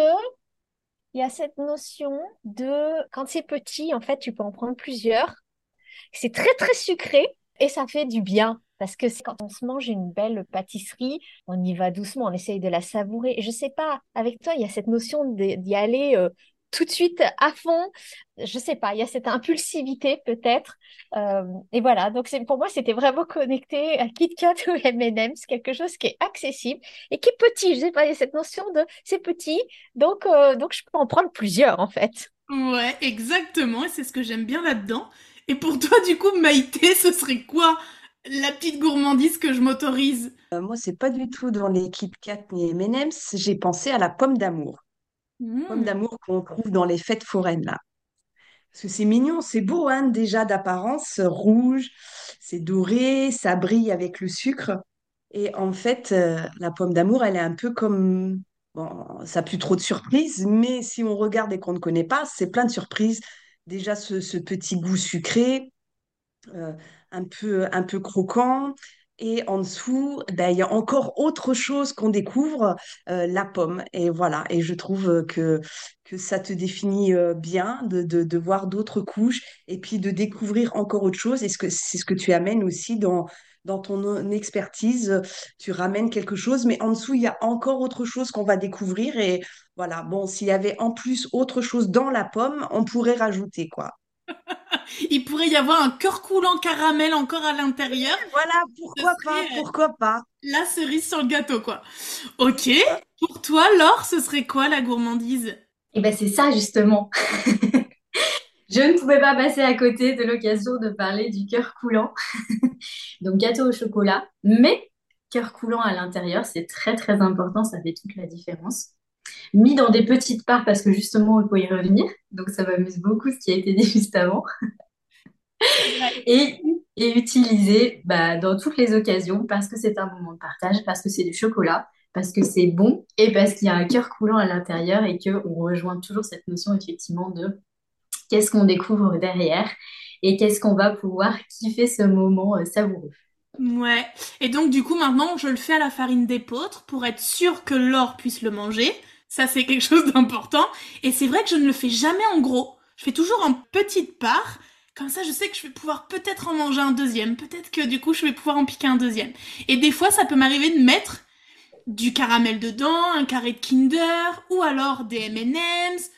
il y a cette notion de quand c'est petit, en fait, tu peux en prendre plusieurs. C'est très très sucré et ça fait du bien. Parce que quand on se mange une belle pâtisserie, on y va doucement, on essaye de la savourer. Je sais pas, avec toi, il y a cette notion d'y aller euh, tout de suite à fond. Je sais pas, il y a cette impulsivité peut-être. Euh, et voilà, donc pour moi, c'était vraiment connecté à KitKat ou M&M's, quelque chose qui est accessible et qui est petit. Je sais pas, il y a cette notion de c'est petit, donc, euh, donc je peux en prendre plusieurs en fait. Ouais, exactement, et c'est ce que j'aime bien là-dedans. Et pour toi, du coup, Maïté, ce serait quoi la petite gourmandise que je m'autorise Euh, moi, c'est pas du tout dans les Kit Kat ni M&M's. J'ai pensé à la pomme d'amour. Pomme Mmh. d'amour qu'on trouve dans les fêtes foraines, là. Parce que c'est mignon, c'est beau, hein, déjà d'apparence, euh, rouge, c'est doré, ça brille avec le sucre. Et en fait, euh, la pomme d'amour, elle est un peu comme... Bon, ça plus trop de surprises, mais si on regarde et qu'on ne connaît pas, c'est plein de surprises. Déjà, ce, ce petit goût sucré, euh, un peu, un peu croquant. Et en dessous, ben, il y a encore autre chose qu'on découvre, euh, la pomme. Et voilà, et je trouve que, que ça te définit euh, bien de, de, voir d'autres couches et puis de découvrir encore autre chose. Et ce c'est ce que tu amènes aussi dans, dans ton expertise. Tu ramènes quelque chose, mais en dessous, il y a encore autre chose qu'on va découvrir. Et voilà, bon, s'il y avait en plus autre chose dans la pomme, on pourrait rajouter, quoi. [laughs] Il pourrait y avoir un cœur coulant caramel encore à l'intérieur. Voilà, pourquoi pas, euh, pourquoi pas. la cerise sur le gâteau, quoi. Ok. Pour toi, Laure, ce serait quoi la gourmandise? Et ben c'est ça justement. [laughs] Je ne pouvais pas passer à côté de l'occasion de parler du cœur coulant. [laughs] Donc gâteau au chocolat, mais cœur coulant à l'intérieur, c'est très très important, ça fait toute la différence. Mis dans des petites parts parce que justement, il faut y revenir. Donc ça m'amuse beaucoup ce qui a été dit [laughs] juste avant. Et, et utilisé bah, dans toutes les occasions parce que c'est un moment de partage, parce que c'est du chocolat, parce que c'est bon et parce qu'il y a un cœur coulant à l'intérieur et qu'on rejoint toujours cette notion effectivement de qu'est-ce qu'on découvre derrière et qu'est-ce qu'on va pouvoir kiffer ce moment euh, savoureux. Ouais. Et donc, du coup, maintenant, je le fais à la farine d'épeautre pour être sûr que Laure puisse le manger. Ça, c'est quelque [laughs] chose d'important. Et c'est vrai que je ne le fais jamais en gros. Je fais toujours en petites parts. Comme ça, je sais que je vais pouvoir peut-être en manger un deuxième. Peut-être que du coup, je vais pouvoir en piquer un deuxième. Et des fois, ça peut m'arriver de mettre du caramel dedans, un carré de Kinder, ou alors des M&M's.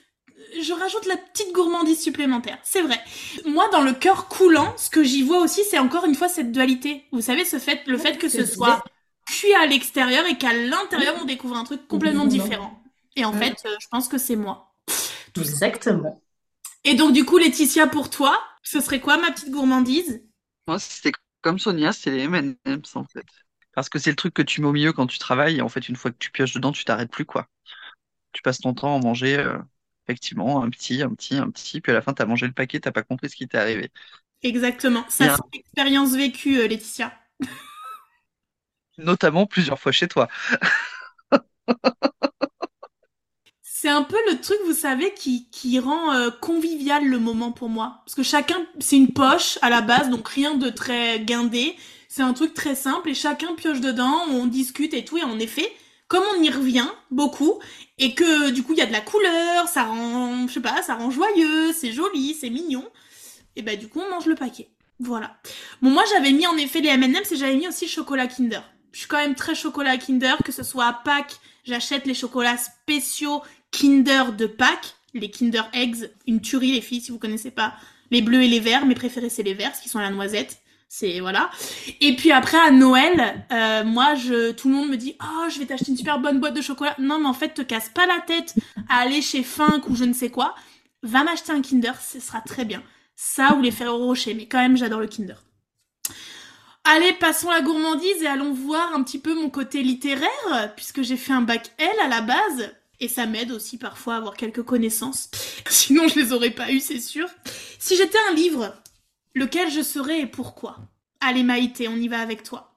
Je rajoute la petite gourmandise supplémentaire, c'est vrai. Moi, dans le cœur coulant, ce que j'y vois aussi, c'est encore une fois cette dualité. Vous savez, ce fait, le fait que ce soit cuit à l'extérieur et qu'à l'intérieur, on découvre un truc complètement différent. Et en fait, euh, je pense que c'est moi. Tout. Exactement. Et donc, du coup, Laetitia, pour toi, ce serait quoi ma petite gourmandise? Moi, c'était comme Sonia, c'est les M&M's en fait. Parce que c'est le truc que tu mets au milieu quand tu travailles. Et en fait, une fois que tu pioches dedans, tu t'arrêtes plus, quoi. Tu passes ton temps à manger, euh, effectivement, un petit, un petit, un petit. Puis à la fin, t'as mangé le paquet, t'as pas compris ce qui t'est arrivé. Exactement. Ça, c'est l'expérience vécue, euh, Laetitia. Notamment plusieurs fois chez toi. [laughs] C'est un peu le truc, vous savez, qui, qui rend euh, convivial le moment pour moi. Parce que chacun, c'est une poche à la base, donc rien de très guindé. C'est un truc très simple et chacun pioche dedans, on discute et tout. Et en effet, comme on y revient beaucoup, et que du coup il y a de la couleur, ça rend, je sais pas, ça rend joyeux, c'est joli, c'est mignon, et bah du coup on mange le paquet. Voilà. Bon, moi j'avais mis en effet les M&M's et j'avais mis aussi chocolat Kinder. Je suis quand même très chocolat Kinder, que ce soit à Pâques, j'achète les chocolats spéciaux Kinder de Pâques, les Kinder Eggs, une tuerie les filles si vous connaissez pas les bleus et les verts, mes préférés c'est les verts, qui sont la noisette. C'est voilà. Et puis après à Noël, euh, moi je tout le monde me dit "Oh, je vais t'acheter une super bonne boîte de chocolat." Non, mais en fait, te casse pas la tête à aller chez Fink ou je ne sais quoi. Va m'acheter un Kinder, ce sera très bien. Ça ou les Ferrero Rocher, mais quand même j'adore le Kinder. Allez, passons la gourmandise et allons voir un petit peu mon côté littéraire, puisque j'ai fait un bac L à la base, et ça m'aide aussi parfois à avoir quelques connaissances. [laughs] Sinon, je les aurais pas eues, c'est sûr. Si j'étais un livre, lequel je serais et pourquoi? Allez, Maïté, on y va avec toi.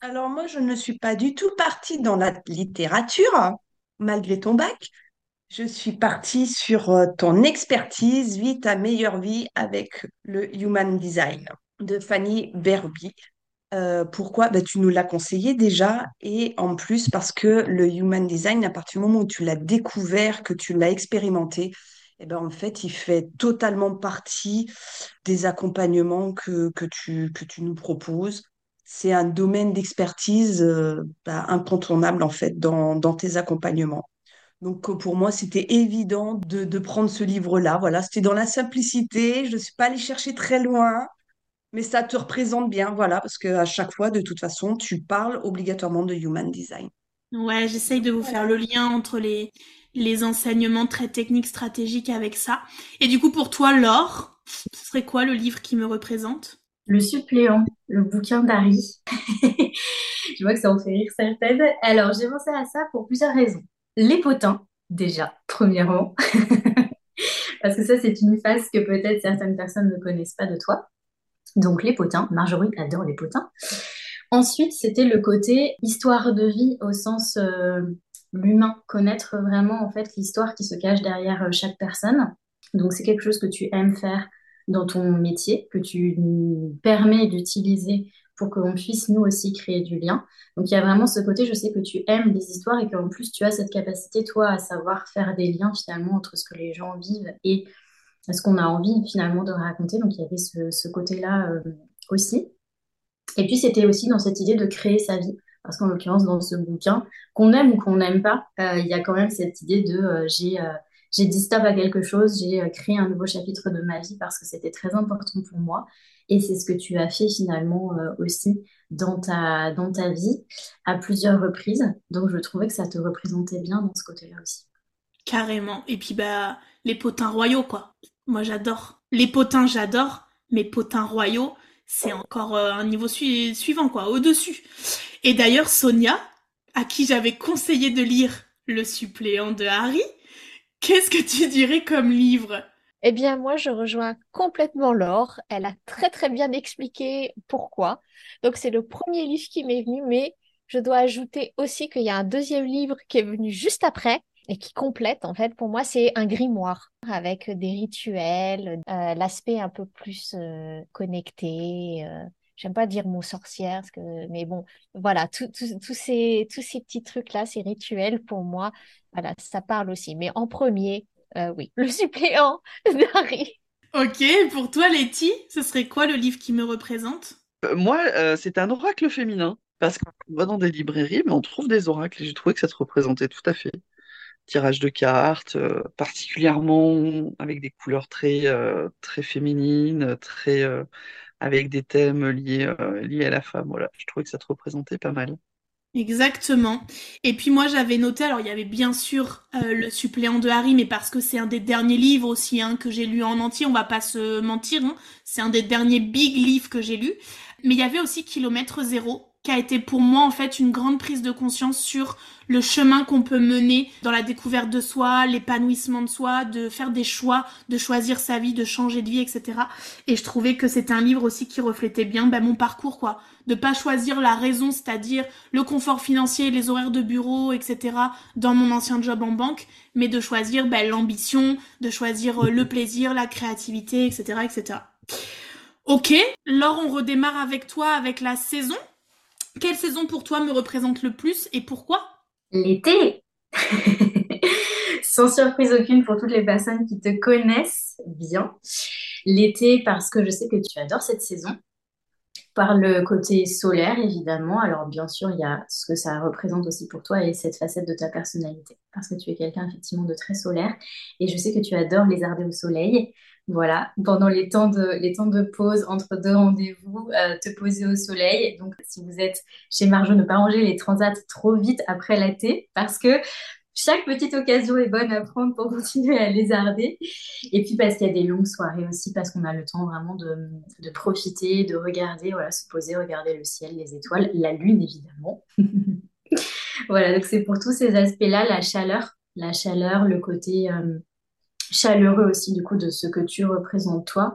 Alors moi, je ne suis pas du tout partie dans la littérature, malgré ton bac. Je suis partie sur euh, ton expertise, Vie ta meilleure vie avec le Human Design de Fanny Berby. Euh, pourquoi? Ben, tu nous l'as conseillé déjà et en plus parce que le human design, à partir du moment où tu l'as découvert, que tu l'as expérimenté, eh ben, en fait, il fait totalement partie des accompagnements que, que tu, que tu nous proposes. C'est un domaine d'expertise euh, ben, incontournable en fait dans, dans tes accompagnements. Donc euh, pour moi, c'était évident de, de prendre ce livre-là. Voilà, c'était dans la simplicité. Je ne suis pas allée chercher très loin. Mais ça te représente bien, voilà, parce qu'à chaque fois, de toute façon, tu parles obligatoirement de human design. Ouais, j'essaye de vous faire le lien entre les, les enseignements très techniques, stratégiques avec ça. Et du coup, pour toi, Laure, ce serait quoi le livre qui me représente? Le suppléant, le bouquin d'Harry. [laughs] Je vois que ça en fait rire certaines. Alors, j'ai pensé à ça pour plusieurs raisons. Les potins, déjà, premièrement. [laughs] Parce que ça, c'est une phase que peut-être certaines personnes ne connaissent pas de toi. Donc, les potins. Marjorie adore les potins. Ensuite, c'était le côté histoire de vie au sens euh, l'humain, connaître vraiment en fait l'histoire qui se cache derrière euh, chaque personne. Donc, c'est quelque chose que tu aimes faire dans ton métier, que tu permets d'utiliser pour qu'on puisse nous aussi créer du lien. Donc, il y a vraiment ce côté, je sais que tu aimes les histoires et qu'en plus, tu as cette capacité, toi, à savoir faire des liens finalement entre ce que les gens vivent et ce qu'on a envie finalement de raconter. Donc, il y avait ce, côté-là euh, aussi. Et puis, c'était aussi dans cette idée de créer sa vie. Parce qu'en l'occurrence, dans ce bouquin, qu'on aime ou qu'on n'aime pas, euh, il y a quand même cette idée de euh, j'ai dit stop à quelque chose, j'ai créé un nouveau chapitre de ma vie parce que c'était très important pour moi. Et c'est ce que tu as fait finalement aussi dans ta, dans ta vie à plusieurs reprises. Donc, je trouvais que ça te représentait bien dans ce côté-là aussi. Carrément. Et puis, bah, les potins royaux, quoi. Moi, j'adore. Les potins, j'adore. Mais potins royaux, c'est encore euh, un niveau sui- suivant, quoi, au-dessus. Et d'ailleurs, Sonia, à qui j'avais conseillé de lire Le suppléant de Harry, qu'est-ce que tu dirais comme livre? Eh bien, moi, je rejoins complètement Laure. Elle a très, très bien expliqué pourquoi. Donc, c'est le premier livre qui m'est venu, mais je dois ajouter aussi qu'il y a un deuxième livre qui est venu juste après et qui complète, en fait, pour moi, c'est un grimoire avec des rituels, euh, l'aspect un peu plus euh, connecté. euh, j'aime pas dire mot sorcière, parce que, mais bon, voilà, tout- tout- tous ces, tous ces petits trucs-là, ces rituels, pour moi, voilà, ça parle aussi. Mais en premier, euh, oui, [laughs] le suppléant d'Harry. Ok, pour toi, Letty, ce serait quoi le livre qui me représente? Euh, moi, euh, c'est un oracle féminin. Parce qu'on va dans des librairies, mais on trouve des oracles. Et j'ai trouvé que ça te représentait tout à fait. Tirage de cartes, euh, particulièrement avec des couleurs très, euh, très féminines, très, euh, avec des thèmes liés, liés à la femme. Voilà, je trouvais que ça te représentait pas mal. Exactement. Et puis moi j'avais noté, alors il y avait bien sûr le suppléant de Harry, mais parce que c'est un des derniers livres aussi hein, que j'ai lu en entier, on va pas se mentir, hein, c'est un des derniers big livres que j'ai lu. Mais il y avait aussi Kilomètre Zéro, a été pour moi en fait une grande prise de conscience sur le chemin qu'on peut mener dans la découverte de soi, l'épanouissement de soi, de faire des choix, de choisir sa vie, de changer de vie, etc. Et je trouvais que c'était un livre aussi qui reflétait bien bah, mon parcours, quoi. De pas choisir la raison, c'est-à-dire le confort financier, les horaires de bureau, etc. dans mon ancien job en banque, mais de choisir bah, l'ambition, de choisir euh, le plaisir, la créativité, etc., etc. Ok, Laure, on redémarre avec toi avec la saison. Quelle saison pour toi me représente le plus et pourquoi? L'été! [laughs] Sans surprise aucune pour toutes les personnes qui te connaissent bien. L'été, parce que je sais que tu adores cette saison. Par le côté solaire, évidemment. Alors, bien sûr, il y a ce que ça représente aussi pour toi et cette facette de ta personnalité. Parce que tu es quelqu'un, effectivement, de très solaire. Et je sais que tu adores lézarder au soleil. Voilà, pendant les temps de, les temps de pause entre deux rendez-vous, euh, te poser au soleil. Donc, si vous êtes chez Marjo, ne pas ranger les transats trop vite après l'été, parce que chaque petite occasion est bonne à prendre pour [laughs] continuer à lézarder. Et puis parce qu'il y a des longues soirées aussi, parce qu'on a le temps vraiment de, de profiter, de regarder, voilà, se poser, regarder le ciel, les étoiles, la lune évidemment. [laughs] Voilà, donc c'est pour tous ces aspects-là, la chaleur, la chaleur, le côté euh, chaleureux aussi du coup de ce que tu représentes toi.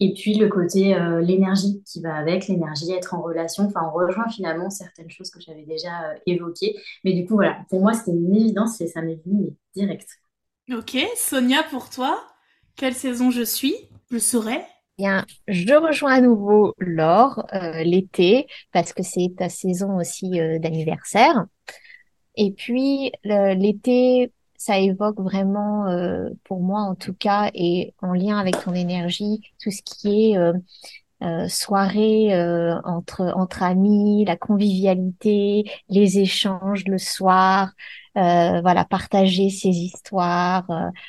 Et puis le côté, euh, l'énergie qui va avec, l'énergie, être en relation. Enfin, on rejoint finalement certaines choses que j'avais déjà euh, évoquées. Mais du coup, voilà, pour moi, c'était une évidence et ça m'est venu mais direct. Ok, Sonia, pour toi, quelle saison je suis Je saurais. Bien, je rejoins à nouveau Laure euh, l'été parce que c'est ta saison aussi euh, d'anniversaire. Et puis l'été, ça évoque vraiment, euh, pour moi en tout cas, et en lien avec ton énergie, tout ce qui est euh, euh, soirée euh, entre entre amis, la convivialité, les échanges le soir, euh, voilà, partager ses histoires,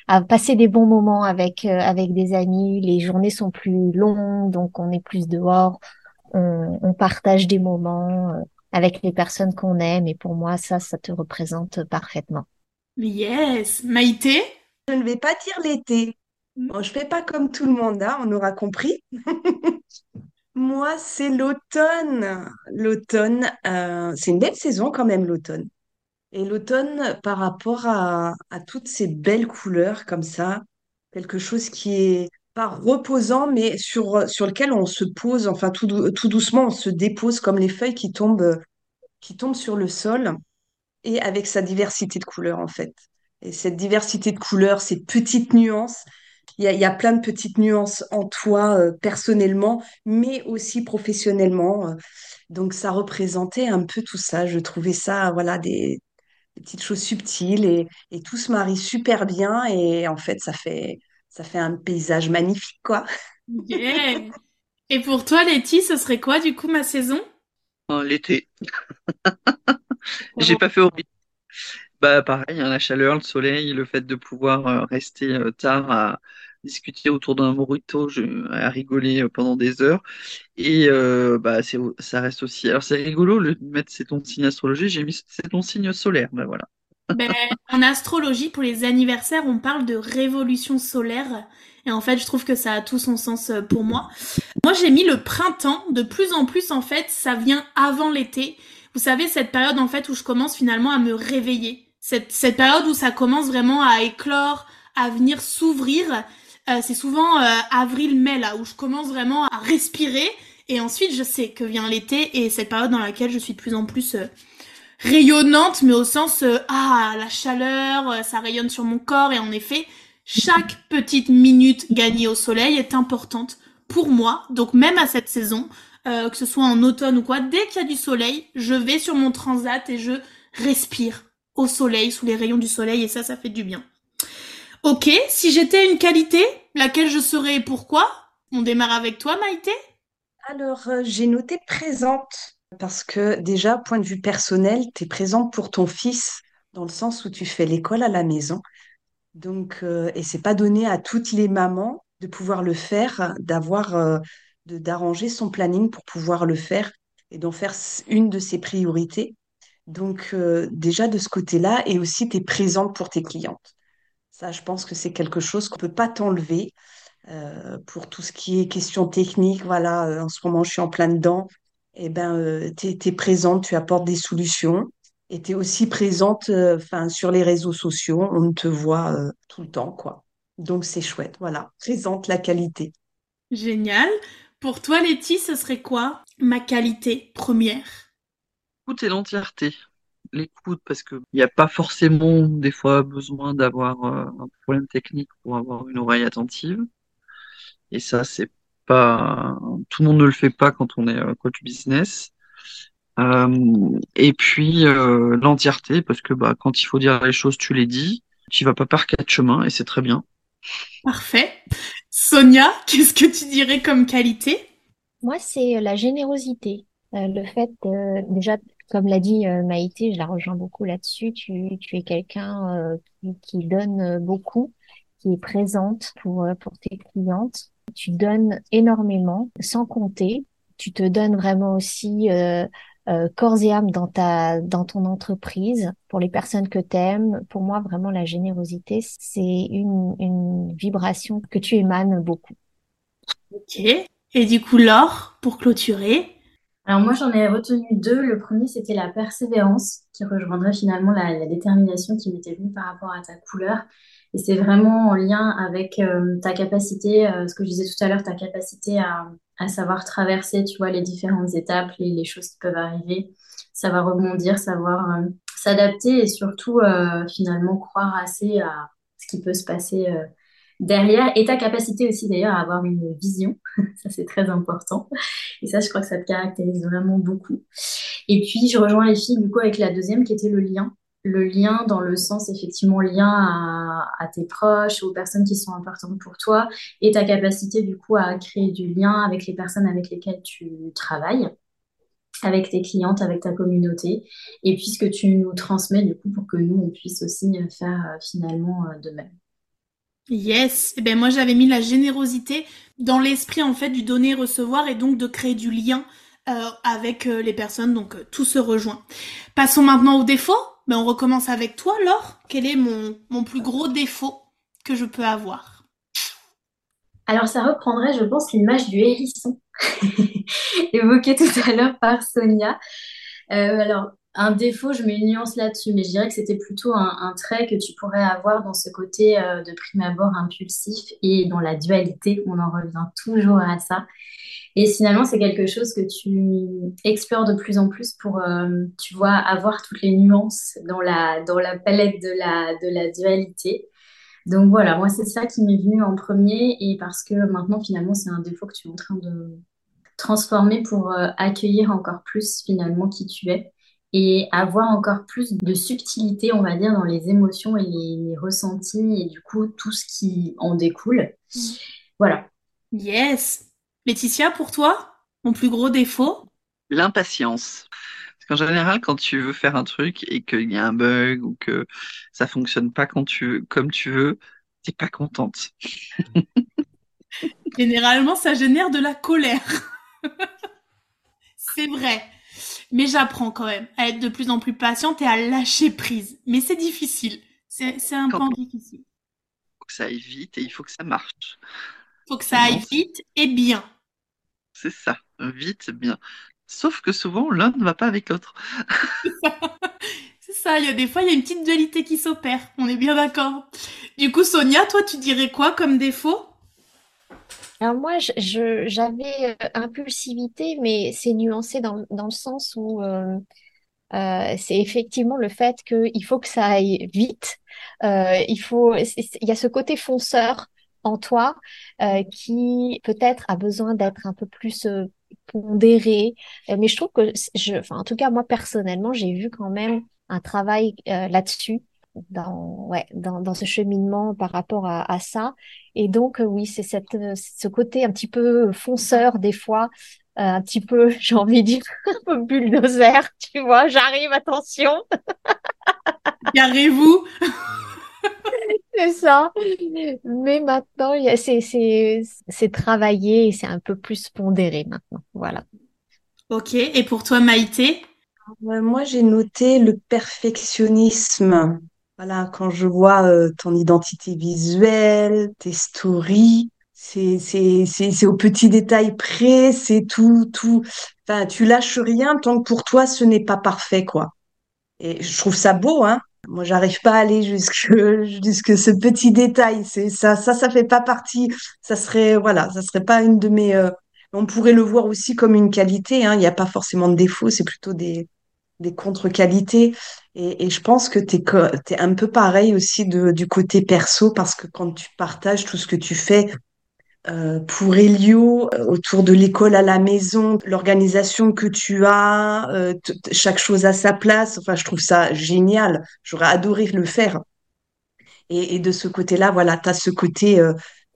à passer des bons moments avec avec des amis. Les journées sont plus longues, donc on est plus dehors, on, on partage des moments avec les personnes qu'on aime. Et pour moi, ça, ça te représente parfaitement. Yes, Maïté? Je ne vais pas dire l'été. Bon, je fais pas comme tout le monde, hein, on aura compris. [laughs] Moi, c'est l'automne. L'automne, euh, c'est une belle saison quand même, l'automne. Et l'automne, par rapport à, à toutes ces belles couleurs comme ça, quelque chose qui est pas reposant, mais sur, sur lequel on se pose, enfin tout, tout doucement, on se dépose comme les feuilles qui tombent, qui tombent sur le sol, et avec sa diversité de couleurs en fait. Et cette diversité de couleurs, ces petites nuances, il y a, il y a plein de petites nuances en toi euh, personnellement, mais aussi professionnellement. euh. donc ça représentait un peu tout ça. Je trouvais ça, voilà, des, des petites choses subtiles et, et tout se marie super bien. Et en fait, ça fait, ça fait un paysage magnifique, quoi. Yeah. Et pour toi, Letty, ce serait quoi du coup ma saison? Oh, l'été. [laughs] J'ai pas fait horrible. Bah pareil, hein, la chaleur, le soleil, le fait de pouvoir euh, rester euh, tard à discuter autour d'un mojito, je- à rigoler euh, pendant des heures. Et bah c'est ça reste aussi. Alors c'est rigolo le de mettre c'est ton signe astrologique, j'ai mis c'est ton signe solaire. Bah voilà. [laughs] Ben, en astrologie, pour les anniversaires, on parle de révolution solaire. Et en fait, je trouve que ça a tout son sens pour moi. Moi, j'ai mis le printemps. De plus en plus, en fait, ça vient avant l'été. Vous savez, cette période, en fait, où je commence finalement à me réveiller. Cette, cette période où ça commence vraiment à éclore, à venir s'ouvrir. Euh, c'est souvent euh, avril-mai, là, où je commence vraiment à respirer. Et ensuite, je sais que vient l'été et cette période dans laquelle je suis de plus en plus euh, rayonnante, mais au sens euh, ah la chaleur, euh, ça rayonne sur mon corps et en effet chaque petite minute gagnée au soleil est importante pour moi. Donc même à cette saison, euh, que ce soit en automne ou quoi, dès qu'il y a du soleil, je vais sur mon transat et je respire au soleil, sous les rayons du soleil et ça, ça fait du bien. Ok, si j'étais une qualité, laquelle je serais et pourquoi? On démarre avec toi, Maïté Alors, euh, j'ai noté présente parce que déjà, point de vue personnel, tu es présente pour ton fils dans le sens où tu fais l'école à la maison. Donc, euh, et c'est pas donné à toutes les mamans de pouvoir le faire, d'avoir, d'arranger son planning pour pouvoir le faire et d'en faire une de ses priorités. Donc, euh, déjà de ce côté-là, et aussi tu es présente pour tes clientes. Ça, je pense que c'est quelque chose qu'on peut pas t'enlever euh, pour tout ce qui est question technique. Voilà, euh, en ce moment, je suis en plein dedans. Eh ben, tu es, présente, tu apportes des solutions. Et tu es aussi présente sur les réseaux sociaux. On te voit tout le temps, quoi. Donc, c'est chouette. Voilà, présente la qualité. Génial. Pour toi, Letty, ce serait quoi ma qualité première? L'écoute et l'entièreté. L'écoute parce que il n'y a pas forcément des fois besoin d'avoir euh, un problème technique pour avoir une oreille attentive. Et ça c'est pas tout le monde ne le fait pas quand on est euh, coach business. Euh, et puis l'entièreté, parce que bah, quand il faut dire les choses, tu les dis. Tu vas pas par quatre chemins et c'est très bien. Parfait. Sonia, qu'est-ce que tu dirais comme qualité? Moi, c'est la générosité. Euh, le fait, déjà, comme l'a dit euh, Maïté, je la rejoins beaucoup là-dessus. Tu, es quelqu'un euh, qui, qui donne euh, beaucoup, qui est présente pour, euh, pour tes clientes. Tu donnes énormément, sans compter. Tu te donnes vraiment aussi euh, corps et âme dans ta, dans ton entreprise, pour les personnes que t'aimes. Pour moi, vraiment, la générosité, c'est une, une vibration que tu émanes beaucoup. Ok. Et du coup, Laure, pour clôturer. Alors moi, j'en ai retenu deux. Le premier, c'était la persévérance, qui rejoindrait finalement la, la détermination qui m'était venue par rapport à ta couleur. Et c'est vraiment en lien avec euh, ta capacité, euh, ce que je disais tout à l'heure, ta capacité à, savoir traverser, tu vois, les différentes étapes, les, choses qui peuvent arriver, savoir rebondir, savoir euh, s'adapter et surtout finalement croire assez à ce qui peut se passer derrière et ta capacité aussi d'ailleurs à avoir une vision. [laughs] ça, c'est très important. Et ça, je crois que ça te caractérise vraiment beaucoup. Et puis, je rejoins les filles du coup avec la deuxième qui était le lien. Le lien dans le sens effectivement lien à, tes proches, aux personnes qui sont importantes pour toi et ta capacité du coup à créer du lien avec les personnes avec lesquelles tu travailles avec tes clientes, avec ta communauté, et puis ce que tu nous transmets du coup pour que nous, on puisse aussi faire euh, finalement euh, de même. Yes, eh ben moi j'avais mis la générosité dans l'esprit en fait du donner-recevoir et donc de créer du lien euh, avec les personnes, donc tout se rejoint. Passons maintenant au défaut. Ben, on recommence avec toi, Laure. Quel est mon, plus gros défaut que je peux avoir? Alors ça reprendrait, je pense, l'image du hérisson [laughs] évoqué tout à l'heure par Sonia. Euh, alors, un défaut, je mets une nuance là-dessus, mais je dirais que c'était plutôt un, trait que tu pourrais avoir dans ce côté euh, de prime abord impulsif et dans la dualité, on en revient toujours à ça. Et finalement, c'est quelque chose que tu explores de plus en plus pour, euh, tu vois, avoir toutes les nuances dans la, dans la palette de la, de la dualité. Donc voilà, moi, c'est ça qui m'est venu en premier et parce que maintenant, finalement, c'est un défaut que tu es en train de transformer pour euh, accueillir encore plus finalement qui tu es et avoir encore plus de subtilité, on va dire, dans les émotions et les, ressentis et du coup, tout ce qui en découle. Mm. Voilà. Yes. Laetitia, pour toi, mon plus gros défaut? L'impatience. Parce qu'en général, quand tu veux faire un truc et qu'il y a un bug ou que ça fonctionne pas quand tu, comme tu veux, t'es pas contente. [laughs] Généralement, ça génère de la colère. c'est vrai. Mais j'apprends quand même à être de plus en plus patiente et à lâcher prise. Mais c'est difficile. C'est un point difficile. Il faut que ça aille vite et il faut que ça marche. Il faut que ça aille vite et bien. C'est ça, vite, bien. Sauf que souvent, l'un ne va pas avec l'autre. [laughs] C'est ça, il y a des fois, il y a une petite dualité qui s'opère. On est bien d'accord. Du coup, Sonia, toi, tu dirais quoi comme défaut? Alors moi, je, j'avais euh, impulsivité, mais c'est nuancé dans, dans le sens où euh, euh, c'est effectivement le fait qu'il faut que ça aille vite. il faut, il y a ce côté fonceur en toi qui peut-être a besoin d'être un peu plus pondéré. Euh, mais je trouve que, je, enfin, en tout cas, moi, personnellement, j'ai vu quand même un travail euh, là-dessus. Dans, ouais, dans, dans, ce cheminement par rapport à, à ça. Et donc, euh, oui, c'est cette, ce côté un petit peu fonceur des fois, un petit peu, [laughs] j'ai envie de dire, [laughs] un peu bulldozer, tu vois, j'arrive, attention. Garez-vous. [laughs] C'est ça. Mais maintenant, c'est travaillé et c'est un peu plus pondéré maintenant. Voilà. Ok. Et pour toi, Maïté? Euh, moi, j'ai noté le perfectionnisme. Voilà, quand je vois euh, ton identité visuelle, tes stories, c'est c'est c'est au petit détail près, c'est tout tout. Enfin, tu lâches rien tant que pour toi ce n'est pas parfait, quoi. Et je trouve ça beau, hein. Moi, j'arrive pas à aller jusque [laughs] jusque ce petit détail. C'est ça, ça, ça fait pas partie. Ça serait, voilà, ça serait pas une de mes. Euh, on pourrait le voir aussi comme une qualité. Hein. Il n'y a pas forcément de défaut, c'est plutôt des des contre-qualités. Et, je pense que tu es, un peu pareil aussi de, du côté perso parce que quand tu partages tout ce que tu fais, euh, pour Elio, euh, autour de l'école à la maison, l'organisation que tu as, euh, chaque chose à sa place. Enfin, je trouve ça génial. J'aurais adoré le faire. Et, et de ce côté-là, voilà, tu as ce côté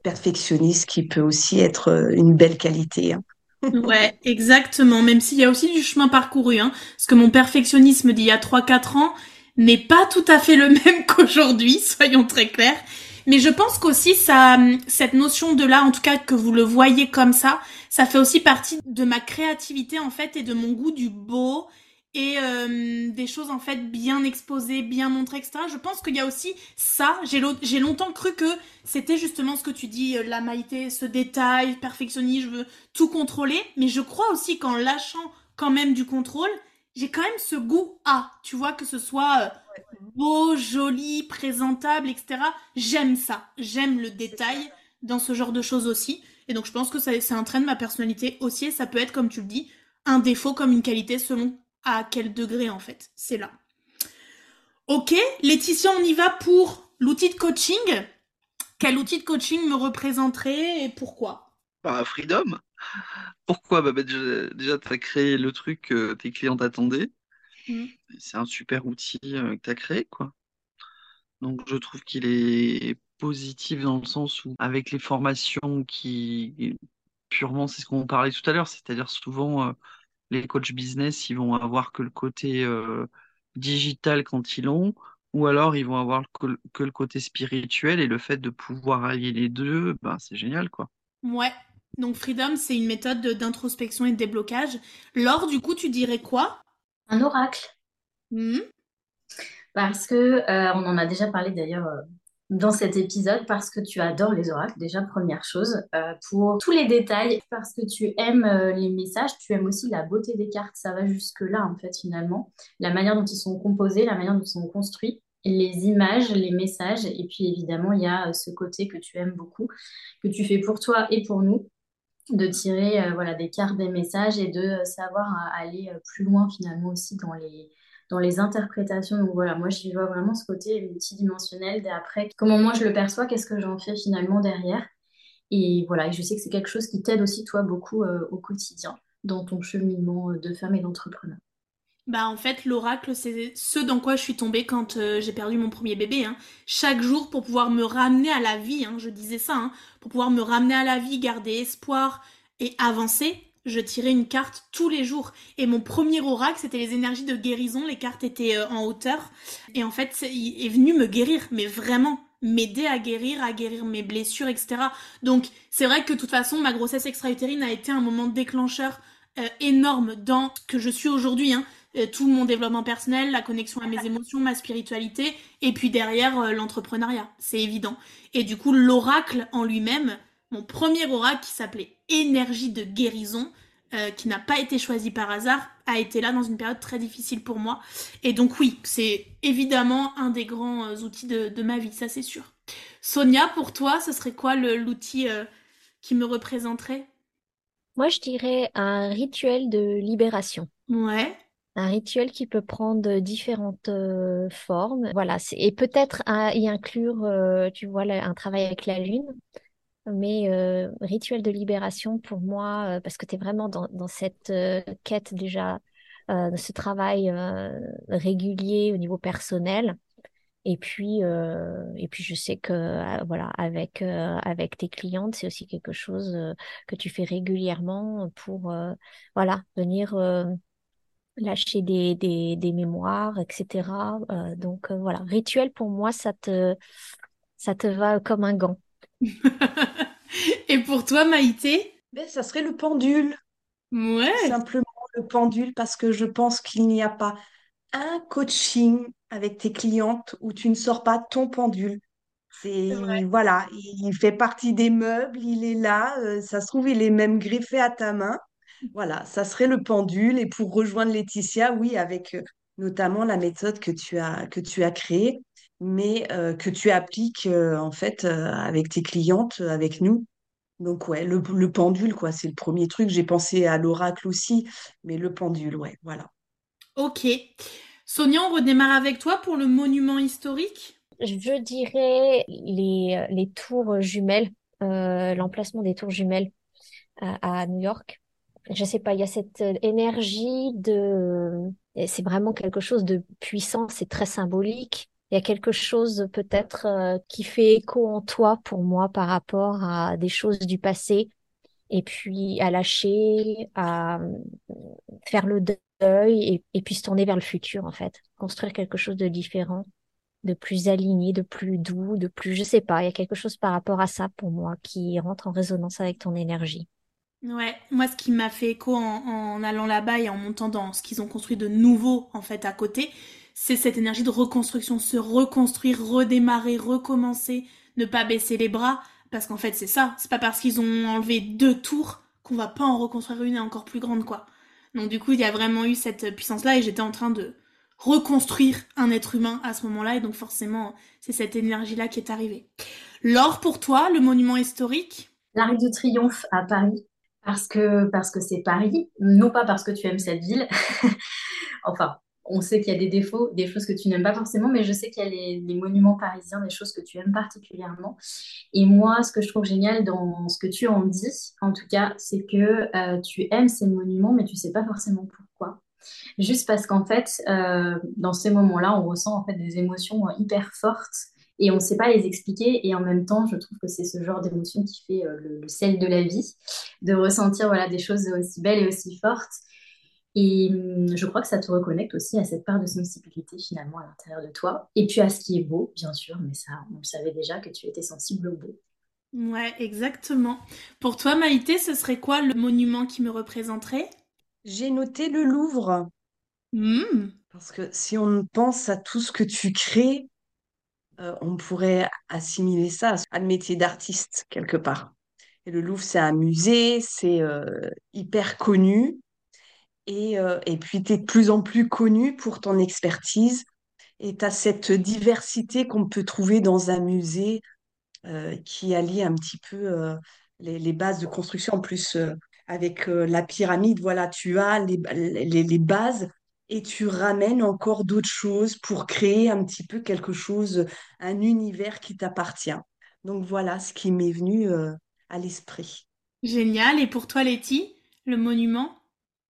perfectionniste qui peut aussi être une belle qualité. Hein. [laughs] ouais, exactement. Même s'il y a aussi du chemin parcouru. Hein, parce que mon perfectionnisme d'il y a 3-4 ans n'est pas tout à fait le [laughs] même qu'aujourd'hui, soyons très clairs. Mais je pense qu'aussi ça, cette notion de là, en tout cas que vous le voyez comme ça, ça fait aussi partie de ma créativité en fait et de mon goût du beau et euh, des choses en fait bien exposées, bien montrées, etc. Je pense qu'il y a aussi ça. J'ai longtemps cru que c'était justement ce que tu dis, euh, la maïté, ce détail, perfectionnisme, je veux tout contrôler. Mais je crois aussi qu'en lâchant quand même du contrôle, j'ai quand même ce goût à, tu vois, que ce soit euh, beau, joli, présentable, etc. J'aime ça. J'aime le détail dans ce genre de choses aussi. Et donc je pense que c'est un trait de ma personnalité aussi. Ça peut être, comme tu le dis, un défaut comme une qualité selon à quel degré en fait. C'est là. Ok, Laetitia, on y va pour l'outil de coaching. Quel outil de coaching me représenterait et pourquoi? Bah, Freedom. Pourquoi? Bah, bah, Déjà, tu as créé le truc que tes clients t'attendaient. Mm. C'est un super outil euh, que tu as créé, quoi. Donc, je trouve qu'il est positif dans le sens où, avec les formations qui, purement, c'est ce qu'on parlait tout à l'heure, c'est-à-dire souvent, euh, les coachs business, ils vont avoir que le côté euh, digital quand ils l'ont, ou alors ils vont avoir que, que le côté spirituel et le fait de pouvoir allier les deux, ben, c'est génial, quoi. Ouais. Donc Freedom, c'est une méthode de- d'introspection et de déblocage. Laure, du coup, tu dirais quoi Un oracle. Hmm. Parce que, euh, on en a déjà parlé d'ailleurs euh, dans cet épisode, parce que tu adores les oracles, déjà première chose, euh, pour tous les détails, parce que tu aimes les messages, tu aimes aussi la beauté des cartes, ça va jusque-là en fait finalement, la manière dont ils sont composés, la manière dont ils sont construits, les images, les messages, et puis évidemment il y a ce côté que tu aimes beaucoup, que tu fais pour toi et pour nous de tirer euh, voilà, des cartes, des messages et de euh, savoir euh, aller plus loin finalement aussi dans les, dans les interprétations. Donc voilà, moi j'y vois vraiment ce côté multidimensionnel d'après, comment moi je le perçois, qu'est-ce que j'en fais finalement derrière. Et voilà, je sais que c'est quelque chose qui t'aide aussi toi beaucoup au quotidien dans ton cheminement de femme et d'entrepreneur. Bah en fait, l'oracle, c'est ce dans quoi je suis tombée quand euh, j'ai perdu mon premier bébé. hein. Chaque jour pour pouvoir me ramener à la vie, hein, je disais ça, hein, pour pouvoir me ramener à la vie, garder espoir et avancer, je tirais une carte tous les jours. Et mon premier oracle, c'était les énergies de guérison. Les cartes étaient euh, en hauteur. Et en fait, il est venu me guérir, mais vraiment m'aider à guérir, à guérir mes blessures, etc. Donc c'est vrai que de toute façon, ma grossesse extra-utérine a été un moment déclencheur euh, énorme dans ce que je suis aujourd'hui. Tout mon développement personnel, la connexion à mes émotions, ma spiritualité, et puis derrière euh, l'entrepreneuriat, c'est évident. Et du coup, l'oracle en lui-même, mon premier oracle qui s'appelait Énergie de guérison, euh, qui n'a pas été choisi par hasard, a été là dans une période très difficile pour moi. Et donc oui, c'est évidemment un des grands euh, outils de, de ma vie, ça c'est sûr. Sonia, pour toi, ce serait quoi l'outil euh, qui me représenterait? Moi, je dirais un rituel de libération. Ouais. Un rituel qui peut prendre différentes euh, formes. Voilà, et peut-être un- y inclure, euh, tu vois, un travail avec la lune. Mais euh, rituel de libération pour moi, euh, parce que tu es vraiment dans, dans cette euh, quête déjà, euh, ce travail euh, régulier au niveau personnel. Et puis, euh, et puis je sais que euh, voilà, avec euh, avec tes clientes, c'est aussi quelque chose euh, que tu fais régulièrement pour euh, voilà venir euh, lâcher des, des des mémoires, etc. Euh, donc euh, voilà, rituel pour moi, ça te ça te va comme un gant. [laughs] Et pour toi, Maïté? Ben, ça serait le pendule, Ouais. simplement le pendule, parce que je pense qu'il n'y a pas un coaching avec tes clientes où tu ne sors pas ton pendule. C'est voilà, il fait partie des meubles, il est là, euh, ça se trouve, il est même greffé à ta main. Voilà, ça serait le pendule. Et pour rejoindre Laetitia, oui, avec euh, notamment la méthode que tu as, que tu as créée, mais euh, que tu appliques euh, en fait euh, avec tes clientes, avec nous. Donc ouais, le, le pendule, quoi, c'est le premier truc. J'ai pensé à l'oracle aussi, mais le pendule, ouais, voilà. Ok. Sonia, on redémarre avec toi pour le monument historique. Je dirais les, les tours jumelles, euh, l'emplacement des tours jumelles à, à New York. Je sais pas, il y a cette euh, énergie de... et C'est vraiment quelque chose de puissant, c'est très symbolique. Il y a quelque chose peut-être euh, qui fait écho en toi pour moi par rapport à des choses du passé et puis à lâcher, à euh, faire le deuil et, et puis se tourner vers le futur en fait, construire quelque chose de différent de plus aligné, de plus doux, de plus, je sais pas, il y a quelque chose par rapport à ça pour moi qui rentre en résonance avec ton énergie. Ouais, moi ce qui m'a fait écho en, allant là-bas et en montant dans ce qu'ils ont construit de nouveau en fait à côté, c'est cette énergie de reconstruction, se reconstruire, redémarrer, recommencer, ne pas baisser les bras, parce qu'en fait c'est ça, c'est pas parce qu'ils ont enlevé deux tours qu'on va pas en reconstruire une encore plus grande quoi. Donc du coup il y a vraiment eu cette puissance-là et j'étais en train de reconstruire un être humain à ce moment-là et donc forcément c'est cette énergie-là qui est arrivée. Laure, pour toi, le monument historique? L'Arc de Triomphe à Paris, parce que parce que c'est Paris, non pas parce que tu aimes cette ville. [laughs] Enfin, on sait qu'il y a des défauts, des choses que tu n'aimes pas forcément, mais je sais qu'il y a les, monuments parisiens, des choses que tu aimes particulièrement. Et moi, ce que je trouve génial dans ce que tu en dis, en tout cas, c'est que euh, tu aimes ces monuments, mais tu sais pas forcément pourquoi. Juste parce qu'en fait, euh, dans ces moments-là, on ressent en fait des émotions hyper fortes et on ne sait pas les expliquer. Et en même temps, je trouve que c'est ce genre d'émotion qui fait euh, le, le, sel de la vie, de ressentir voilà, des choses aussi belles et aussi fortes. Et hum, je crois que ça te reconnecte aussi à cette part de sensibilité finalement à l'intérieur de toi. Et puis à ce qui est beau, bien sûr, mais ça, on savait déjà que tu étais sensible au beau. Ouais, exactement. Pour toi, Maïté, ce serait quoi le monument qui me représenterait? J'ai noté le Louvre. Mmh. Parce que si on pense à tout ce que tu crées, euh, on pourrait assimiler ça à le métier d'artiste quelque part. Et le Louvre, c'est un musée, c'est euh, hyper connu. Et, euh, et puis, tu es de plus en plus connu pour ton expertise. Et tu as cette diversité qu'on peut trouver dans un musée qui allie un petit peu les, bases de construction. En plus, avec la pyramide, voilà, tu as les, les bases et tu ramènes encore d'autres choses pour créer un petit peu quelque chose, un univers qui t'appartient. Donc voilà ce qui m'est venu euh, à l'esprit. Génial. Et pour toi, Letty, le monument?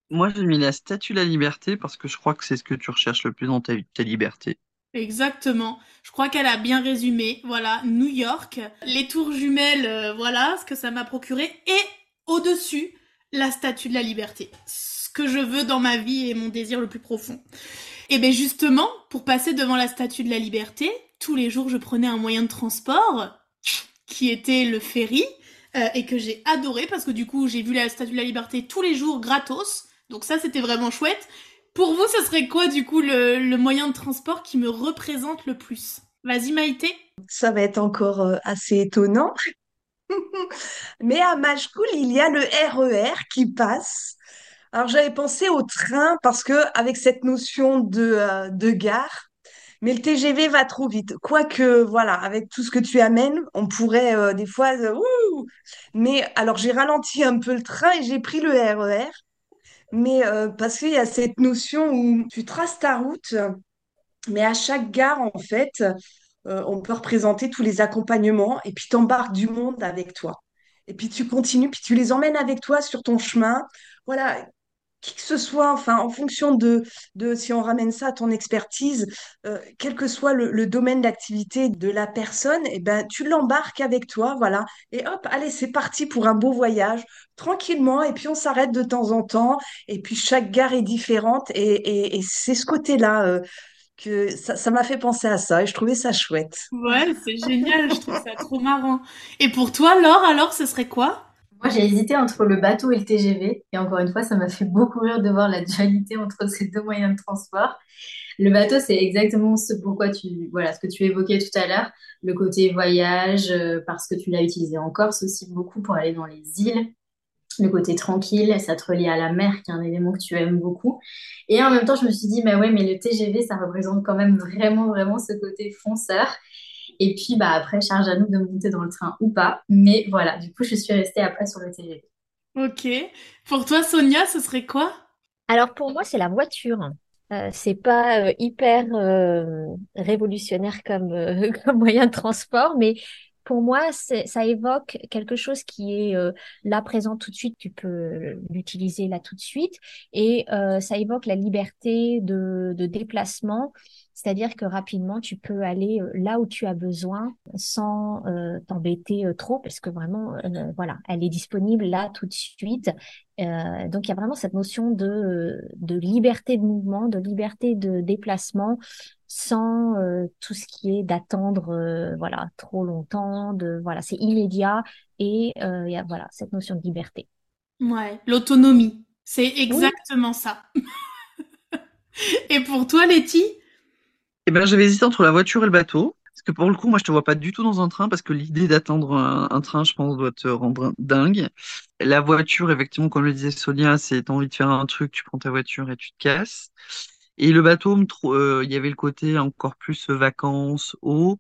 Moi, j'ai mis la statue de la liberté parce que je crois que c'est ce que tu recherches le plus dans ta, ta liberté. Exactement. Je crois qu'elle a bien résumé. Voilà, New York, les tours jumelles, euh, voilà ce que ça m'a procuré. Et au-dessus, la statue de la liberté. Que je veux dans ma vie et mon désir le plus profond. Et bien justement, pour passer devant la statue de la liberté, tous les jours, je prenais un moyen de transport qui était le ferry euh, et que j'ai adoré parce que du coup, j'ai vu la statue de la liberté tous les jours gratos. Donc ça, c'était vraiment chouette. Pour vous, ce serait quoi, du coup, le, moyen de transport qui me représente le plus? Vas-y, Maïté. Ça va être encore euh, assez étonnant. [laughs] Mais à Machecoul, il y a le RER qui passe. Alors, j'avais pensé au train parce que, avec cette notion de, euh, de gare, mais le TGV va trop vite. Quoique, voilà, avec tout ce que tu amènes, on pourrait euh, des fois. euh, mais alors, j'ai ralenti un peu le train et j'ai pris le RER. Mais euh, parce qu'il y a cette notion où tu traces ta route, mais à chaque gare, en fait, on peut représenter tous les accompagnements et puis t'embarques du monde avec toi. Et puis tu continues, puis tu les emmènes avec toi sur ton chemin. Voilà, qui que ce soit, enfin, en fonction de, si on ramène ça à ton expertise, euh, quel que soit le, domaine d'activité de la personne, eh ben, tu l'embarques avec toi, voilà. Et hop, allez, c'est parti pour un beau voyage, tranquillement. Et puis on s'arrête de temps en temps. Et puis chaque gare est différente. Et, et, c'est ce côté-là euh, que ça, ça m'a fait penser à ça. Et je trouvais ça chouette. Ouais, c'est génial, je trouve ça trop marrant. Et pour toi, Laure, alors, ce serait quoi? Moi, j'ai hésité entre le bateau et le TGV. Et encore une fois, ça m'a fait beaucoup rire de voir la dualité entre ces deux moyens de transport. Le bateau, c'est exactement ce pourquoi tu, voilà, ce que tu évoquais tout à l'heure, le côté voyage, euh, parce que tu l'as utilisé en Corse aussi beaucoup pour aller dans les îles. Le côté tranquille, ça te relie à la mer, qui est un élément que tu aimes beaucoup. Et en même temps, je me suis dit, mais ouais, mais le TGV, ça représente quand même vraiment, vraiment ce côté fonceur. Et puis, bah, après, charge à nous de monter dans le train ou pas. Mais voilà, du coup, je suis restée après sur le TGV. Ok. Pour toi, Sonia, ce serait quoi? Alors, pour moi, c'est la voiture. Euh, c'est pas euh, hyper euh, révolutionnaire comme, euh, [laughs] comme moyen de transport, mais pour moi, ça évoque quelque chose qui est euh, là présent tout de suite. Tu peux l'utiliser là tout de suite, et euh, ça évoque la liberté de, de déplacement. C'est-à-dire que rapidement, tu peux aller euh, là où tu as besoin sans euh, t'embêter euh, trop, parce que vraiment, euh, voilà, elle est disponible là tout de suite. Euh, donc, il y a vraiment cette notion de, de liberté de mouvement, de liberté de déplacement, sans tout ce qui est d'attendre, voilà, trop longtemps. De voilà, c'est immédiat et il y a voilà cette notion de liberté. Ouais, l'autonomie, c'est Oui. exactement ça. [laughs] Et pour toi, Letty? Eh ben, j'avais hésité entre la voiture et le bateau. Parce que pour le coup, moi, je te vois pas du tout dans un train parce que l'idée d'attendre un, train, je pense, doit te rendre dingue. La voiture, effectivement, comme le disait Sonia, c'est t'as envie de faire un truc, tu prends ta voiture et tu te casses. Et le bateau, euh, il y avait le côté encore plus vacances, eau.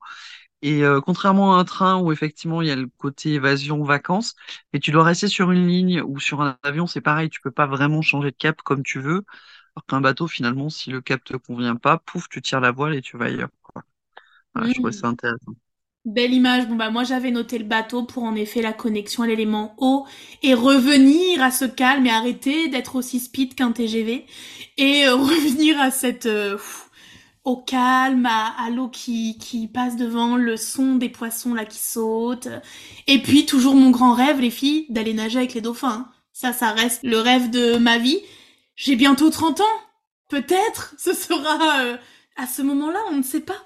Et euh, contrairement à un train où effectivement il y a le côté évasion, vacances, mais tu dois rester sur une ligne ou sur un avion, c'est pareil, tu peux pas vraiment changer de cap comme tu veux. Alors qu'un bateau, finalement, si le cap te convient pas, pouf, tu tires la voile et tu vas ailleurs, quoi. Voilà, je trouvais ça intéressant. Belle image. Bon bah moi j'avais noté le bateau pour en effet la connexion à l'élément eau et revenir à ce calme et arrêter d'être aussi speed qu'un TGV et euh, [laughs] revenir à cette euh, pff, au calme, à, à l'eau qui qui passe devant, le son des poissons là qui sautent et puis toujours mon grand rêve les filles d'aller nager avec les dauphins. hein. Ça ça reste le rêve de ma vie. J'ai bientôt 30 ans. Peut-être ce sera euh, à ce moment-là, on ne sait pas.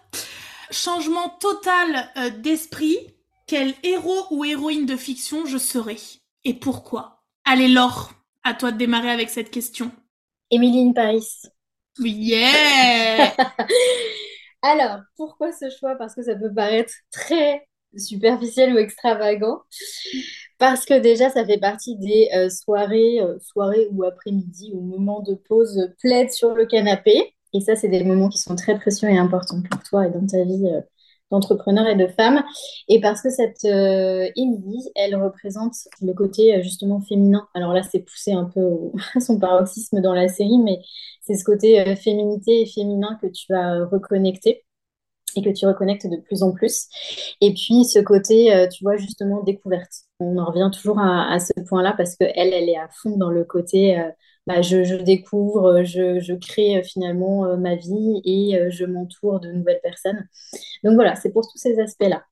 Changement total euh, d'esprit. Quel héros ou héroïne de fiction je serais Et pourquoi? Allez Laure, à toi de démarrer avec cette question. Émilie Paris. Yeah [laughs] Alors, pourquoi ce choix? Parce que ça peut paraître très superficiel ou extravagant. Parce que déjà, ça fait partie des euh, soirées, euh, soirées ou après-midi ou moments de pause plaide sur le canapé. Et ça, c'est des moments qui sont très précieux et importants pour toi et dans ta vie euh, d'entrepreneur et de femme. Et parce que cette Émilie, elle représente le côté justement féminin. Alors là, c'est poussé un peu à [laughs] son paroxysme dans la série, mais c'est ce côté féminité et féminin que tu as reconnecté et que tu reconnectes de plus en plus. Et puis ce côté, euh, tu vois, justement, découverte. On en revient toujours à, ce point-là parce que elle, est à fond dans le côté, euh, bah, je, découvre, je, je crée euh, finalement euh, ma vie et euh, je m'entoure de nouvelles personnes. Donc voilà, c'est pour tous ces aspects-là.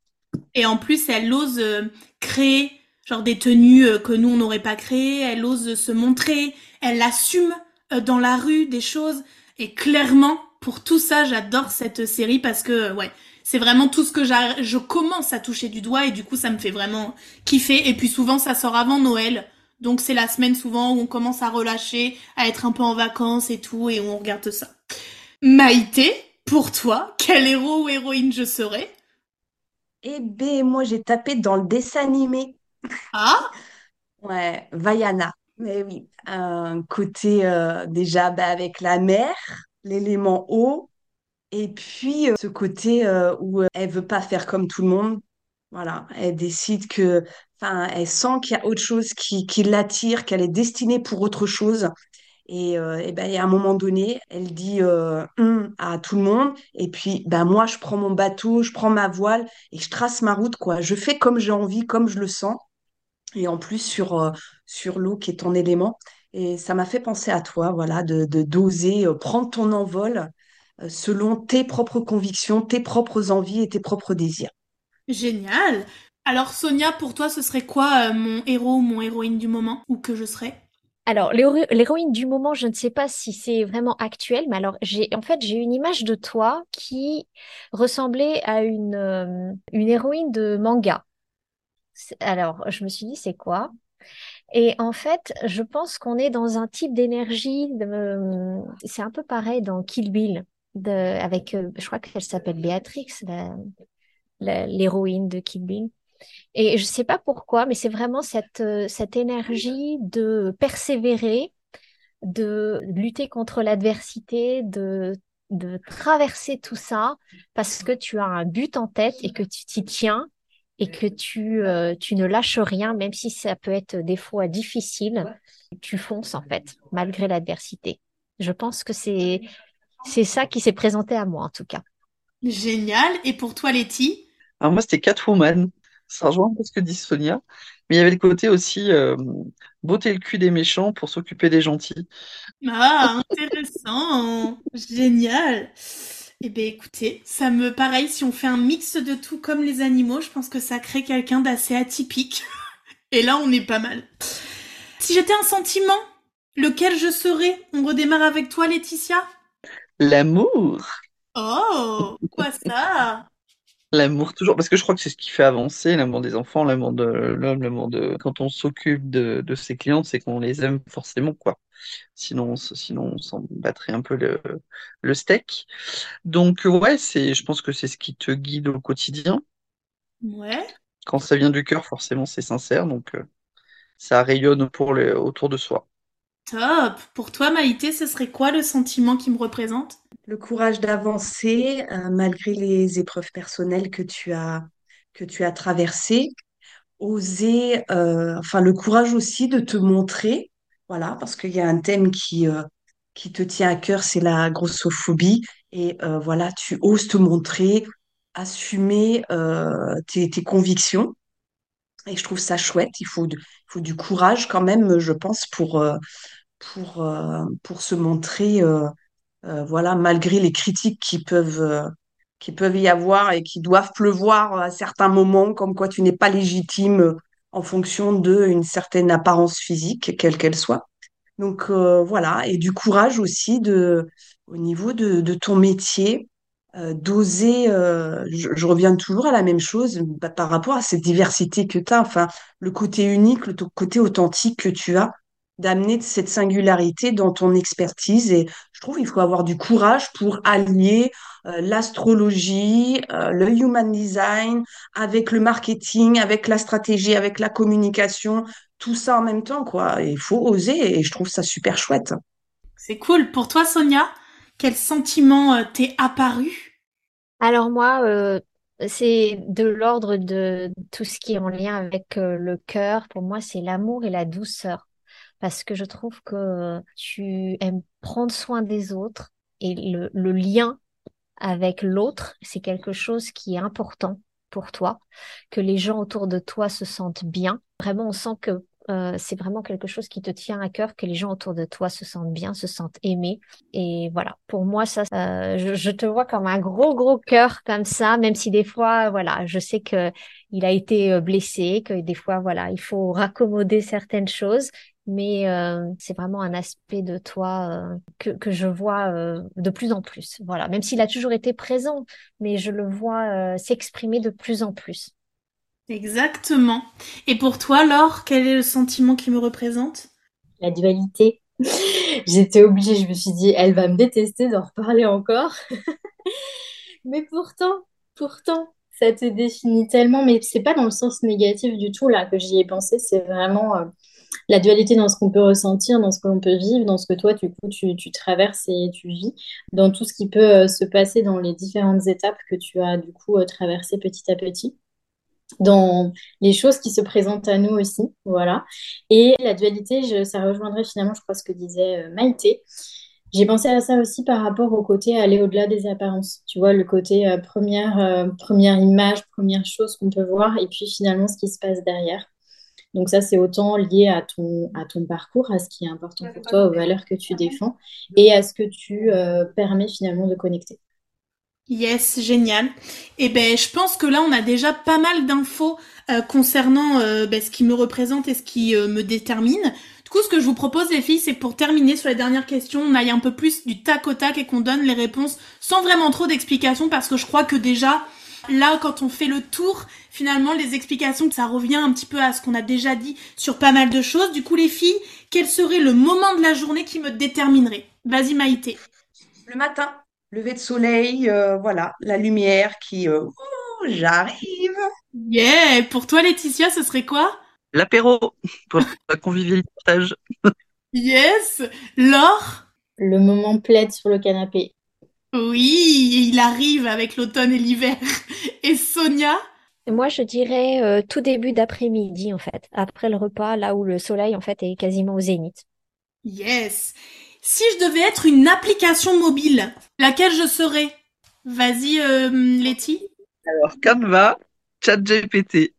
Et en plus, elle ose euh, créer genre des tenues euh, que nous on n'aurait pas créées. Elle ose se montrer. Elle assume euh, dans la rue des choses. Et clairement, pour tout ça, j'adore cette série parce que ouais, c'est vraiment tout ce que je commence à toucher du doigt et du coup ça me fait vraiment kiffer. Et puis souvent ça sort avant Noël. Donc c'est la semaine souvent où on commence à relâcher, à être un peu en vacances et tout, et on regarde ça. Maïté, pour toi, quel héros ou héroïne je serais? Eh ben, moi, j'ai tapé dans le dessin animé. Ah Ouais, Vaiana. Mais oui, un côté euh, déjà bah, avec la mer, l'élément eau, et puis euh, ce côté euh, où euh, elle veut pas faire comme tout le monde. Voilà, elle décide que, enfin, elle sent qu'il y a autre chose qui, qui l'attire, qu'elle est destinée pour autre chose. Et, et ben, à un moment donné, elle dit Hum à tout le monde. Et puis, ben, moi, je prends mon bateau, je prends ma voile et je trace ma route, quoi. Je fais comme j'ai envie, comme je le sens. Et en plus, sur, sur l'eau qui est ton élément. Et ça m'a fait penser à toi, voilà, de, d'oser euh, prendre ton envol euh, selon tes propres convictions, tes propres envies et tes propres désirs. Génial. Alors Sonia, pour toi, ce serait quoi euh, mon héros ou mon héroïne du moment ou que je serais? Alors, l'héro- l'héroïne du moment, je ne sais pas si c'est vraiment actuel, mais alors, j'ai, en fait, j'ai une image de toi qui ressemblait à une, euh, une héroïne de manga. Alors, je me suis dit, c'est quoi? Et en fait, je pense qu'on est dans un type d'énergie, de- c'est un peu pareil dans Kill Bill, avec, euh, je crois qu'elle s'appelle Béatrix, l'héroïne de Kill Bill. Et je sais pas pourquoi, mais c'est vraiment cette, euh, cette énergie de persévérer, de lutter contre l'adversité, de, de traverser tout ça parce que tu as un but en tête et que tu t'y tiens et que tu, euh, tu ne lâches rien, même si ça peut être des fois difficile, tu fonces en fait, malgré l'adversité. Je pense que c'est, c'est ça qui s'est présenté à moi en tout cas. Génial. Et pour toi, Letty? Alors moi, c'était Catwoman. Ça rejoint un peu ce que dit Sonia. Mais il y avait le côté aussi euh, botter le cul des méchants pour s'occuper des gentils. Ah, intéressant. Génial. Eh bien, écoutez, ça me pareil, si on fait un mix de tout comme les animaux, je pense que ça crée quelqu'un d'assez atypique. [laughs] Et là, on est pas mal. Si j'étais un sentiment, lequel je serais? On redémarre avec toi, Laetitia? L'amour. Oh, quoi ça? L'amour toujours. Parce que je crois que c'est ce qui fait avancer l'amour des enfants, l'amour de l'homme, l'amour de... Quand on s'occupe de, de ses clients, c'est qu'on les aime forcément, quoi. Sinon, sinon on s'en battrait un peu le, le steak. Donc, ouais, c'est, je pense que c'est ce qui te guide au quotidien. Ouais. Quand ça vient du cœur, forcément, c'est sincère. Donc, euh, ça rayonne pour les, autour de soi. Top. Pour toi, Maïté, ce serait quoi le sentiment qui me représente? Le courage d'avancer euh, malgré les épreuves personnelles que tu as, que tu as traversées. Oser, euh, enfin le courage aussi de te montrer, voilà, parce qu'il y a un thème qui, euh, qui te tient à cœur, c'est la grossophobie. Et voilà, tu oses te montrer, assumer tes, tes convictions. Et je trouve ça chouette. Il faut, il faut du courage quand même, je pense, pour, pour, euh, pour se montrer, euh, euh, voilà, malgré les critiques qui peuvent, qui peuvent y avoir et qui doivent pleuvoir à certains moments, comme quoi tu n'es pas légitime en fonction d'une certaine apparence physique, quelle qu'elle soit. Donc voilà, et du courage aussi de, au niveau de, de ton métier, d'oser, je, reviens toujours à la même chose bah, par rapport à cette diversité que tu as, enfin, le côté unique, le côté authentique que tu as, d'amener cette singularité dans ton expertise. Et je trouve qu'il faut avoir du courage pour allier euh, l'astrologie, euh, le human design, avec le marketing, avec la stratégie, avec la communication tout ça en même temps, quoi. Il faut oser et je trouve ça super chouette. C'est cool. Pour toi, Sonia, quel sentiment euh, t'est apparu? Alors moi, euh, c'est de l'ordre de tout ce qui est en lien avec euh, le cœur. Pour moi, c'est l'amour et la douceur. Parce que je trouve que tu aimes prendre soin des autres et le, le lien avec l'autre, c'est quelque chose qui est important pour toi, que les gens autour de toi se sentent bien. Vraiment, on sent que euh, c'est vraiment quelque chose qui te tient à cœur, que les gens autour de toi se sentent bien, se sentent aimés. Et voilà, pour moi, ça, euh, je, je te vois comme un gros, gros cœur comme ça, même si des fois, voilà, je sais que il a été euh, blessé, que des fois, voilà, il faut raccommoder certaines choses. Mais euh, c'est vraiment un aspect de toi euh, que, que je vois euh, de plus en plus. Voilà, même s'il a toujours été présent, mais je le vois euh, s'exprimer de plus en plus. Exactement. Et pour toi, Laure, quel est le sentiment qui me représente? La dualité. [laughs] J'étais obligée, je me suis dit, elle va me détester d'en reparler encore. [laughs] Mais pourtant, pourtant, ça te définit tellement, mais c'est pas dans le sens négatif du tout là que j'y ai pensé, c'est vraiment euh, la dualité dans ce qu'on peut ressentir, dans ce que l'on peut vivre, dans ce que toi, coup, tu, traverses et tu vis, dans tout ce qui peut euh, se passer dans les différentes étapes que tu as, du coup, euh, traversées petit à petit, dans les choses qui se présentent à nous aussi, voilà. Et la dualité, je- ça rejoindrait finalement, je crois, ce que disait euh, Maïté. J'ai pensé à ça aussi par rapport au côté aller au-delà des apparences. Tu vois, le côté première, première image, première chose qu'on peut voir, et puis finalement ce qui se passe derrière. Donc ça, c'est autant lié à ton, à ton parcours, à ce qui est important pour toi, aux valeurs que tu défends et à ce que tu euh, permets finalement de connecter. Yes, génial. Et ben, je pense que là, on a déjà pas mal d'infos euh, concernant euh, ben, ce qui me représente et ce qui euh, me détermine. Du coup, ce que je vous propose, les filles, c'est que pour terminer sur les dernières questions, on aille un peu plus du tac au tac et qu'on donne les réponses sans vraiment trop d'explications, parce que je crois que déjà, là, quand on fait le tour, finalement, les explications, ça revient un petit peu à ce qu'on a déjà dit sur pas mal de choses. Du coup, les filles, quel serait le moment de la journée qui me déterminerait? Vas-y, Maïté. Le matin, lever de soleil, euh, voilà, la lumière qui, euh, Ouh, j'arrive. Yeah! Pour toi, Laetitia, ce serait quoi? L'apéro pour la convivialité. Yes! Laure? Le moment plaide sur le canapé. Oui, il arrive avec l'automne et l'hiver. [laughs] Et Sonia? Moi, je dirais euh, tout début d'après-midi, en fait, après le repas, là où le soleil, en fait, est quasiment au zénith. Yes! Si je devais être une application mobile, laquelle je serais? Vas-y, euh, Letty. Alors, Canva, ChatGPT.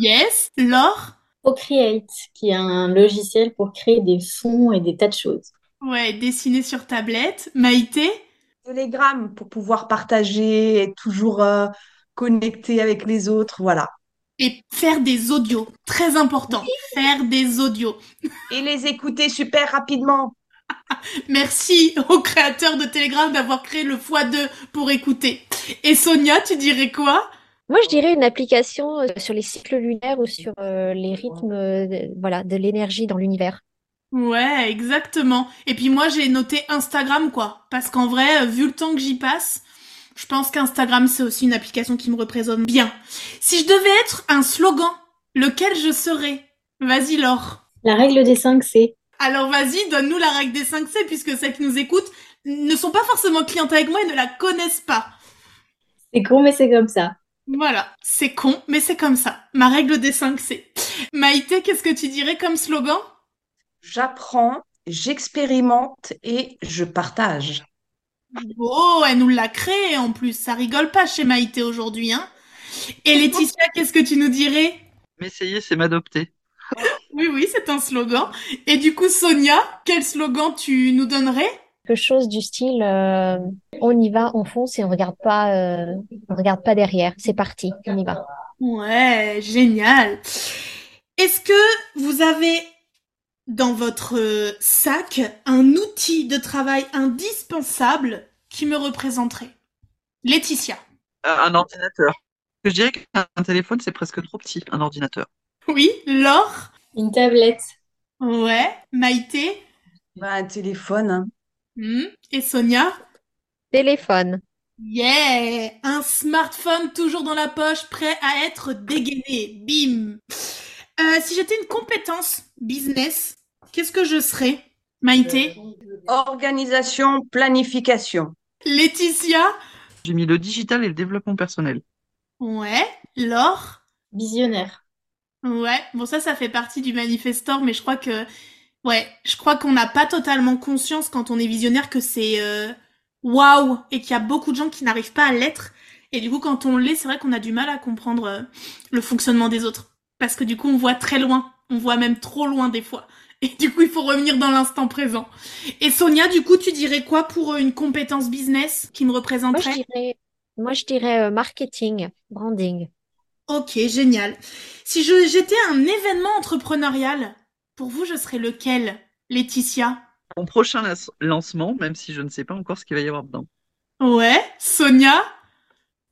Yes. Laure? Procreate, qui est un logiciel pour créer des fonds et des tas de choses. Ouais, dessiner sur tablette. Maïté? Telegram pour pouvoir partager, être toujours euh, connecté avec les autres, voilà. Et faire des audios. Très important. Faire des audios. Et les écouter super rapidement. [laughs] Merci au créateur de Telegram d'avoir créé le x2 pour écouter. Et Sonia, tu dirais quoi? Moi, je dirais une application euh, sur les cycles lunaires ou sur euh, les rythmes, euh, voilà, de l'énergie dans l'univers. Ouais, exactement. Et puis moi, j'ai noté Instagram, quoi. Parce qu'en vrai, euh, vu le temps que j'y passe, je pense qu'Instagram, c'est aussi une application qui me représente bien. Si je devais être un slogan, lequel je serais? Vas-y, Laure. La règle des 5 C. Alors vas-y, donne-nous la règle des 5 C, puisque celles qui nous écoutent ne sont pas forcément clientes avec moi et ne la connaissent pas. C'est con, mais c'est comme ça. Voilà, c'est con, mais c'est comme ça. Ma règle des 5 C. Maïté, qu'est-ce que tu dirais comme slogan? J'apprends j'expérimente et je partage. Oh, elle nous l'a créé en plus. Ça rigole pas chez Maïté aujourd'hui, hein. Et Laetitia, [laughs] qu'est-ce que tu nous dirais? M'essayer, c'est m'adopter. [laughs] Oui, oui, c'est un slogan. Et du coup, Sonia, quel slogan tu nous donnerais? Quelque chose du style euh, on y va, on fonce et on regarde pas, euh, on regarde pas derrière. C'est parti, on y va. Ouais, génial. Est-ce que vous avez dans votre sac un outil de travail indispensable qui me représenterait Laetitia. Euh, un ordinateur. Je dirais qu'un téléphone, c'est presque trop petit, un ordinateur. Oui, Laure Une tablette. Ouais, Maïté Bah, un téléphone. hein. Hmm, Et Sonia Téléphone. Yeah Un smartphone toujours dans la poche, prêt à être dégainé. Bim Euh, Si j'étais une compétence business, qu'est-ce que je serais Maïté Organisation, planification. Laetitia J'ai mis le digital et le développement personnel. Ouais. Laure Visionnaire. Ouais. Bon, ça, ça fait partie du manifestor, mais je crois que... Ouais, je crois qu'on n'a pas totalement conscience quand on est visionnaire que c'est euh, waouh et qu'il y a beaucoup de gens qui n'arrivent pas à l'être. Et du coup, quand on l'est, c'est vrai qu'on a du mal à comprendre euh, le fonctionnement des autres. Parce que du coup, on voit très loin. On voit même trop loin des fois. Et du coup, il faut revenir dans l'instant présent. Et Sonia, du coup, tu dirais quoi pour euh, une compétence business qui me Moi, je représenterait? dirais, moi, je dirais euh, marketing, branding. Ok, génial. Si je j'étais un événement entrepreneurial, pour vous, je serais lequel, Laetitia? Mon prochain lancement, même si je ne sais pas encore ce qu'il va y avoir dedans. Ouais, Sonia?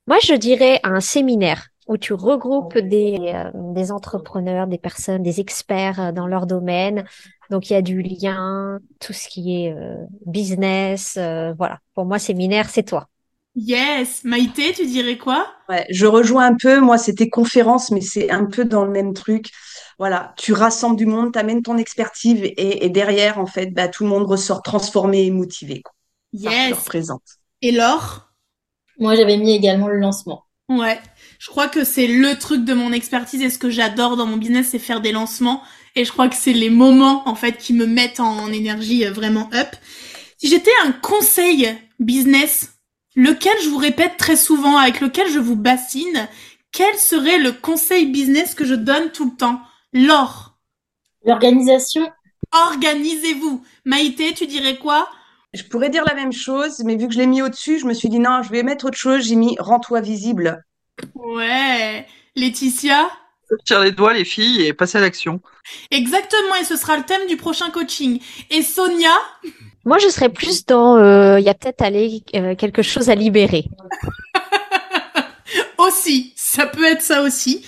Moi, je dirais un séminaire où tu regroupes des, euh, des entrepreneurs, des personnes, des experts euh, dans leur domaine. Donc, il y a du lien, tout ce qui est euh, business. euh, voilà. Pour moi, séminaire, c'est toi. Yes, Maïté, tu dirais quoi? Ouais, je rejoins un peu. Moi, c'était conférence, mais c'est un peu dans le même truc. Voilà, tu rassembles du monde, tu amènes ton expertise et, et derrière, en fait, bah, tout le monde ressort transformé et motivé, quoi, Yes. Et Laure? Moi, j'avais mis également le lancement. Ouais, je crois que c'est le truc de mon expertise et ce que j'adore dans mon business, c'est faire des lancements. Et je crois que c'est les moments, en fait, qui me mettent en énergie euh, vraiment up. Si j'étais un conseil business, lequel je vous répète très souvent, avec lequel je vous bassine, quel serait le conseil business que je donne tout le temps? Laure, L'organisation, organisez-vous. Maïté, tu dirais quoi? Je pourrais dire la même chose, mais vu que je l'ai mis au-dessus, je me suis dit non, je vais mettre autre chose. J'ai mis rends-toi visible. Ouais. Laetitia? Sortir les doigts, les filles, et passer à l'action. Exactement, et ce sera le thème du prochain coaching. Et Sonia? Moi, je serais plus dans, euh, il y a peut-être aller euh, quelque chose à libérer. [laughs] aussi, ça peut être ça aussi.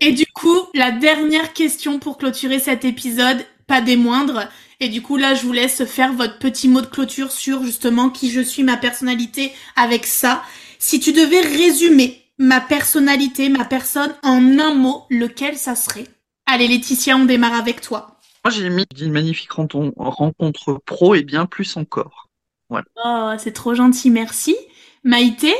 Et du coup, la dernière question pour clôturer cet épisode, pas des moindres. Et du coup, là, je vous laisse faire votre petit mot de clôture sur justement qui je suis, ma personnalité avec ça. Si tu devais résumer ma personnalité, ma personne en un mot, lequel ça serait Allez, Laetitia, on démarre avec toi. Moi, j'ai mis une magnifique rencontre pro et bien plus encore. Oh, c'est trop gentil, merci. Maïté?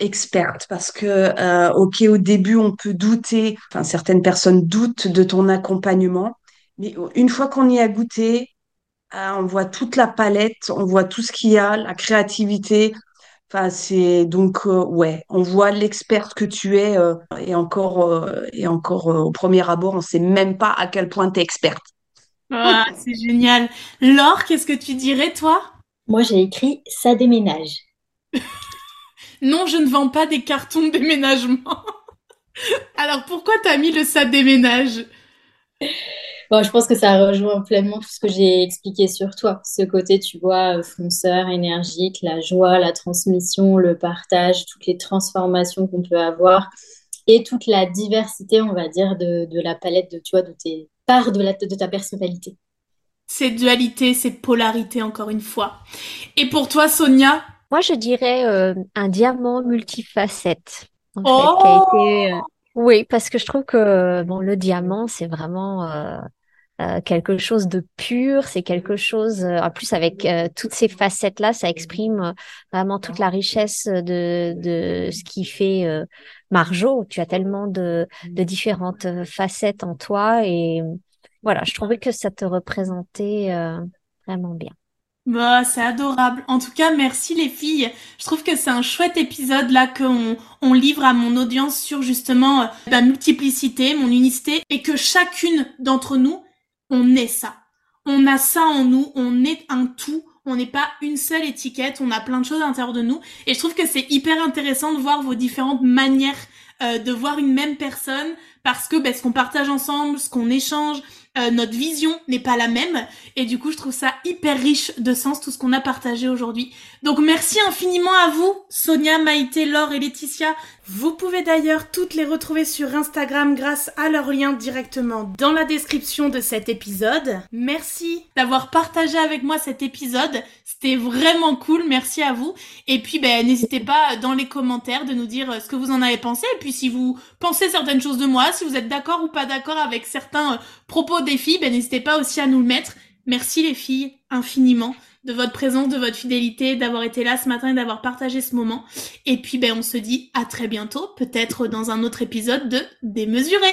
Experte parce que euh, ok au début on peut douter enfin certaines personnes doutent de ton accompagnement mais une fois qu'on y a goûté euh, on voit toute la palette on voit tout ce qu'il y a la créativité enfin c'est donc euh, ouais on voit l'experte que tu es euh, et encore euh, et encore euh, au premier abord on sait même pas à quel point tu es experte Ah, [laughs] c'est génial. Laure, qu'est-ce que tu dirais, toi? Moi, j'ai écrit ça déménage. [laughs] Non, je ne vends pas des cartons de déménagement. [laughs] Alors pourquoi t'as mis le ça déménage? Bon, je pense que ça rejoint pleinement tout ce que j'ai expliqué sur toi. Ce côté, tu vois, euh, fonceur, énergique, la joie, la transmission, le partage, toutes les transformations qu'on peut avoir et toute la diversité, on va dire, de, de la palette de, tu vois, de tes parts de, la, de ta personnalité. C'est dualité, c'est polarité encore une fois. Et pour toi, Sonia? Moi, je dirais euh, un diamant multifacette, en fait, Oh qui a été, euh, oui, parce que je trouve que bon, le diamant, c'est vraiment euh, euh, quelque chose de pur, c'est quelque chose, euh, en plus avec euh, toutes ces facettes-là, ça exprime vraiment toute la richesse de, de ce qui fait Marjo. Tu as tellement de, de différentes facettes en toi et voilà, je trouvais que ça te représentait vraiment bien. Bah, c'est adorable. En tout cas, merci les filles. Je trouve que c'est un chouette épisode là qu'on on livre à mon audience sur justement euh, ma multiplicité, mon unicité, et que chacune d'entre nous, on est ça. On a ça en nous, on est un tout, on n'est pas une seule étiquette, on a plein de choses à l'intérieur de nous. Et je trouve que c'est hyper intéressant de voir vos différentes manières euh, de voir une même personne parce que ben, ce qu'on partage ensemble, ce qu'on échange, euh, notre vision n'est pas la même et du coup je trouve ça hyper riche de sens tout ce qu'on a partagé aujourd'hui. Donc merci infiniment à vous Sonia, Maïté, Laure et Laetitia. Vous pouvez d'ailleurs toutes les retrouver sur Instagram grâce à leur lien directement dans la description de cet épisode. Merci d'avoir partagé avec moi cet épisode. C'était vraiment cool, merci à vous. Et puis ben n'hésitez pas dans les commentaires de nous dire euh, ce que vous en avez pensé et puis si vous pensez certaines choses de moi, si vous êtes d'accord ou pas d'accord avec certains euh, propos des filles, ben n'hésitez pas aussi à nous le mettre. Merci les filles infiniment de votre présence, de votre fidélité, d'avoir été là ce matin et d'avoir partagé ce moment. Et puis ben on se dit à très bientôt, peut-être dans un autre épisode de Démesuré.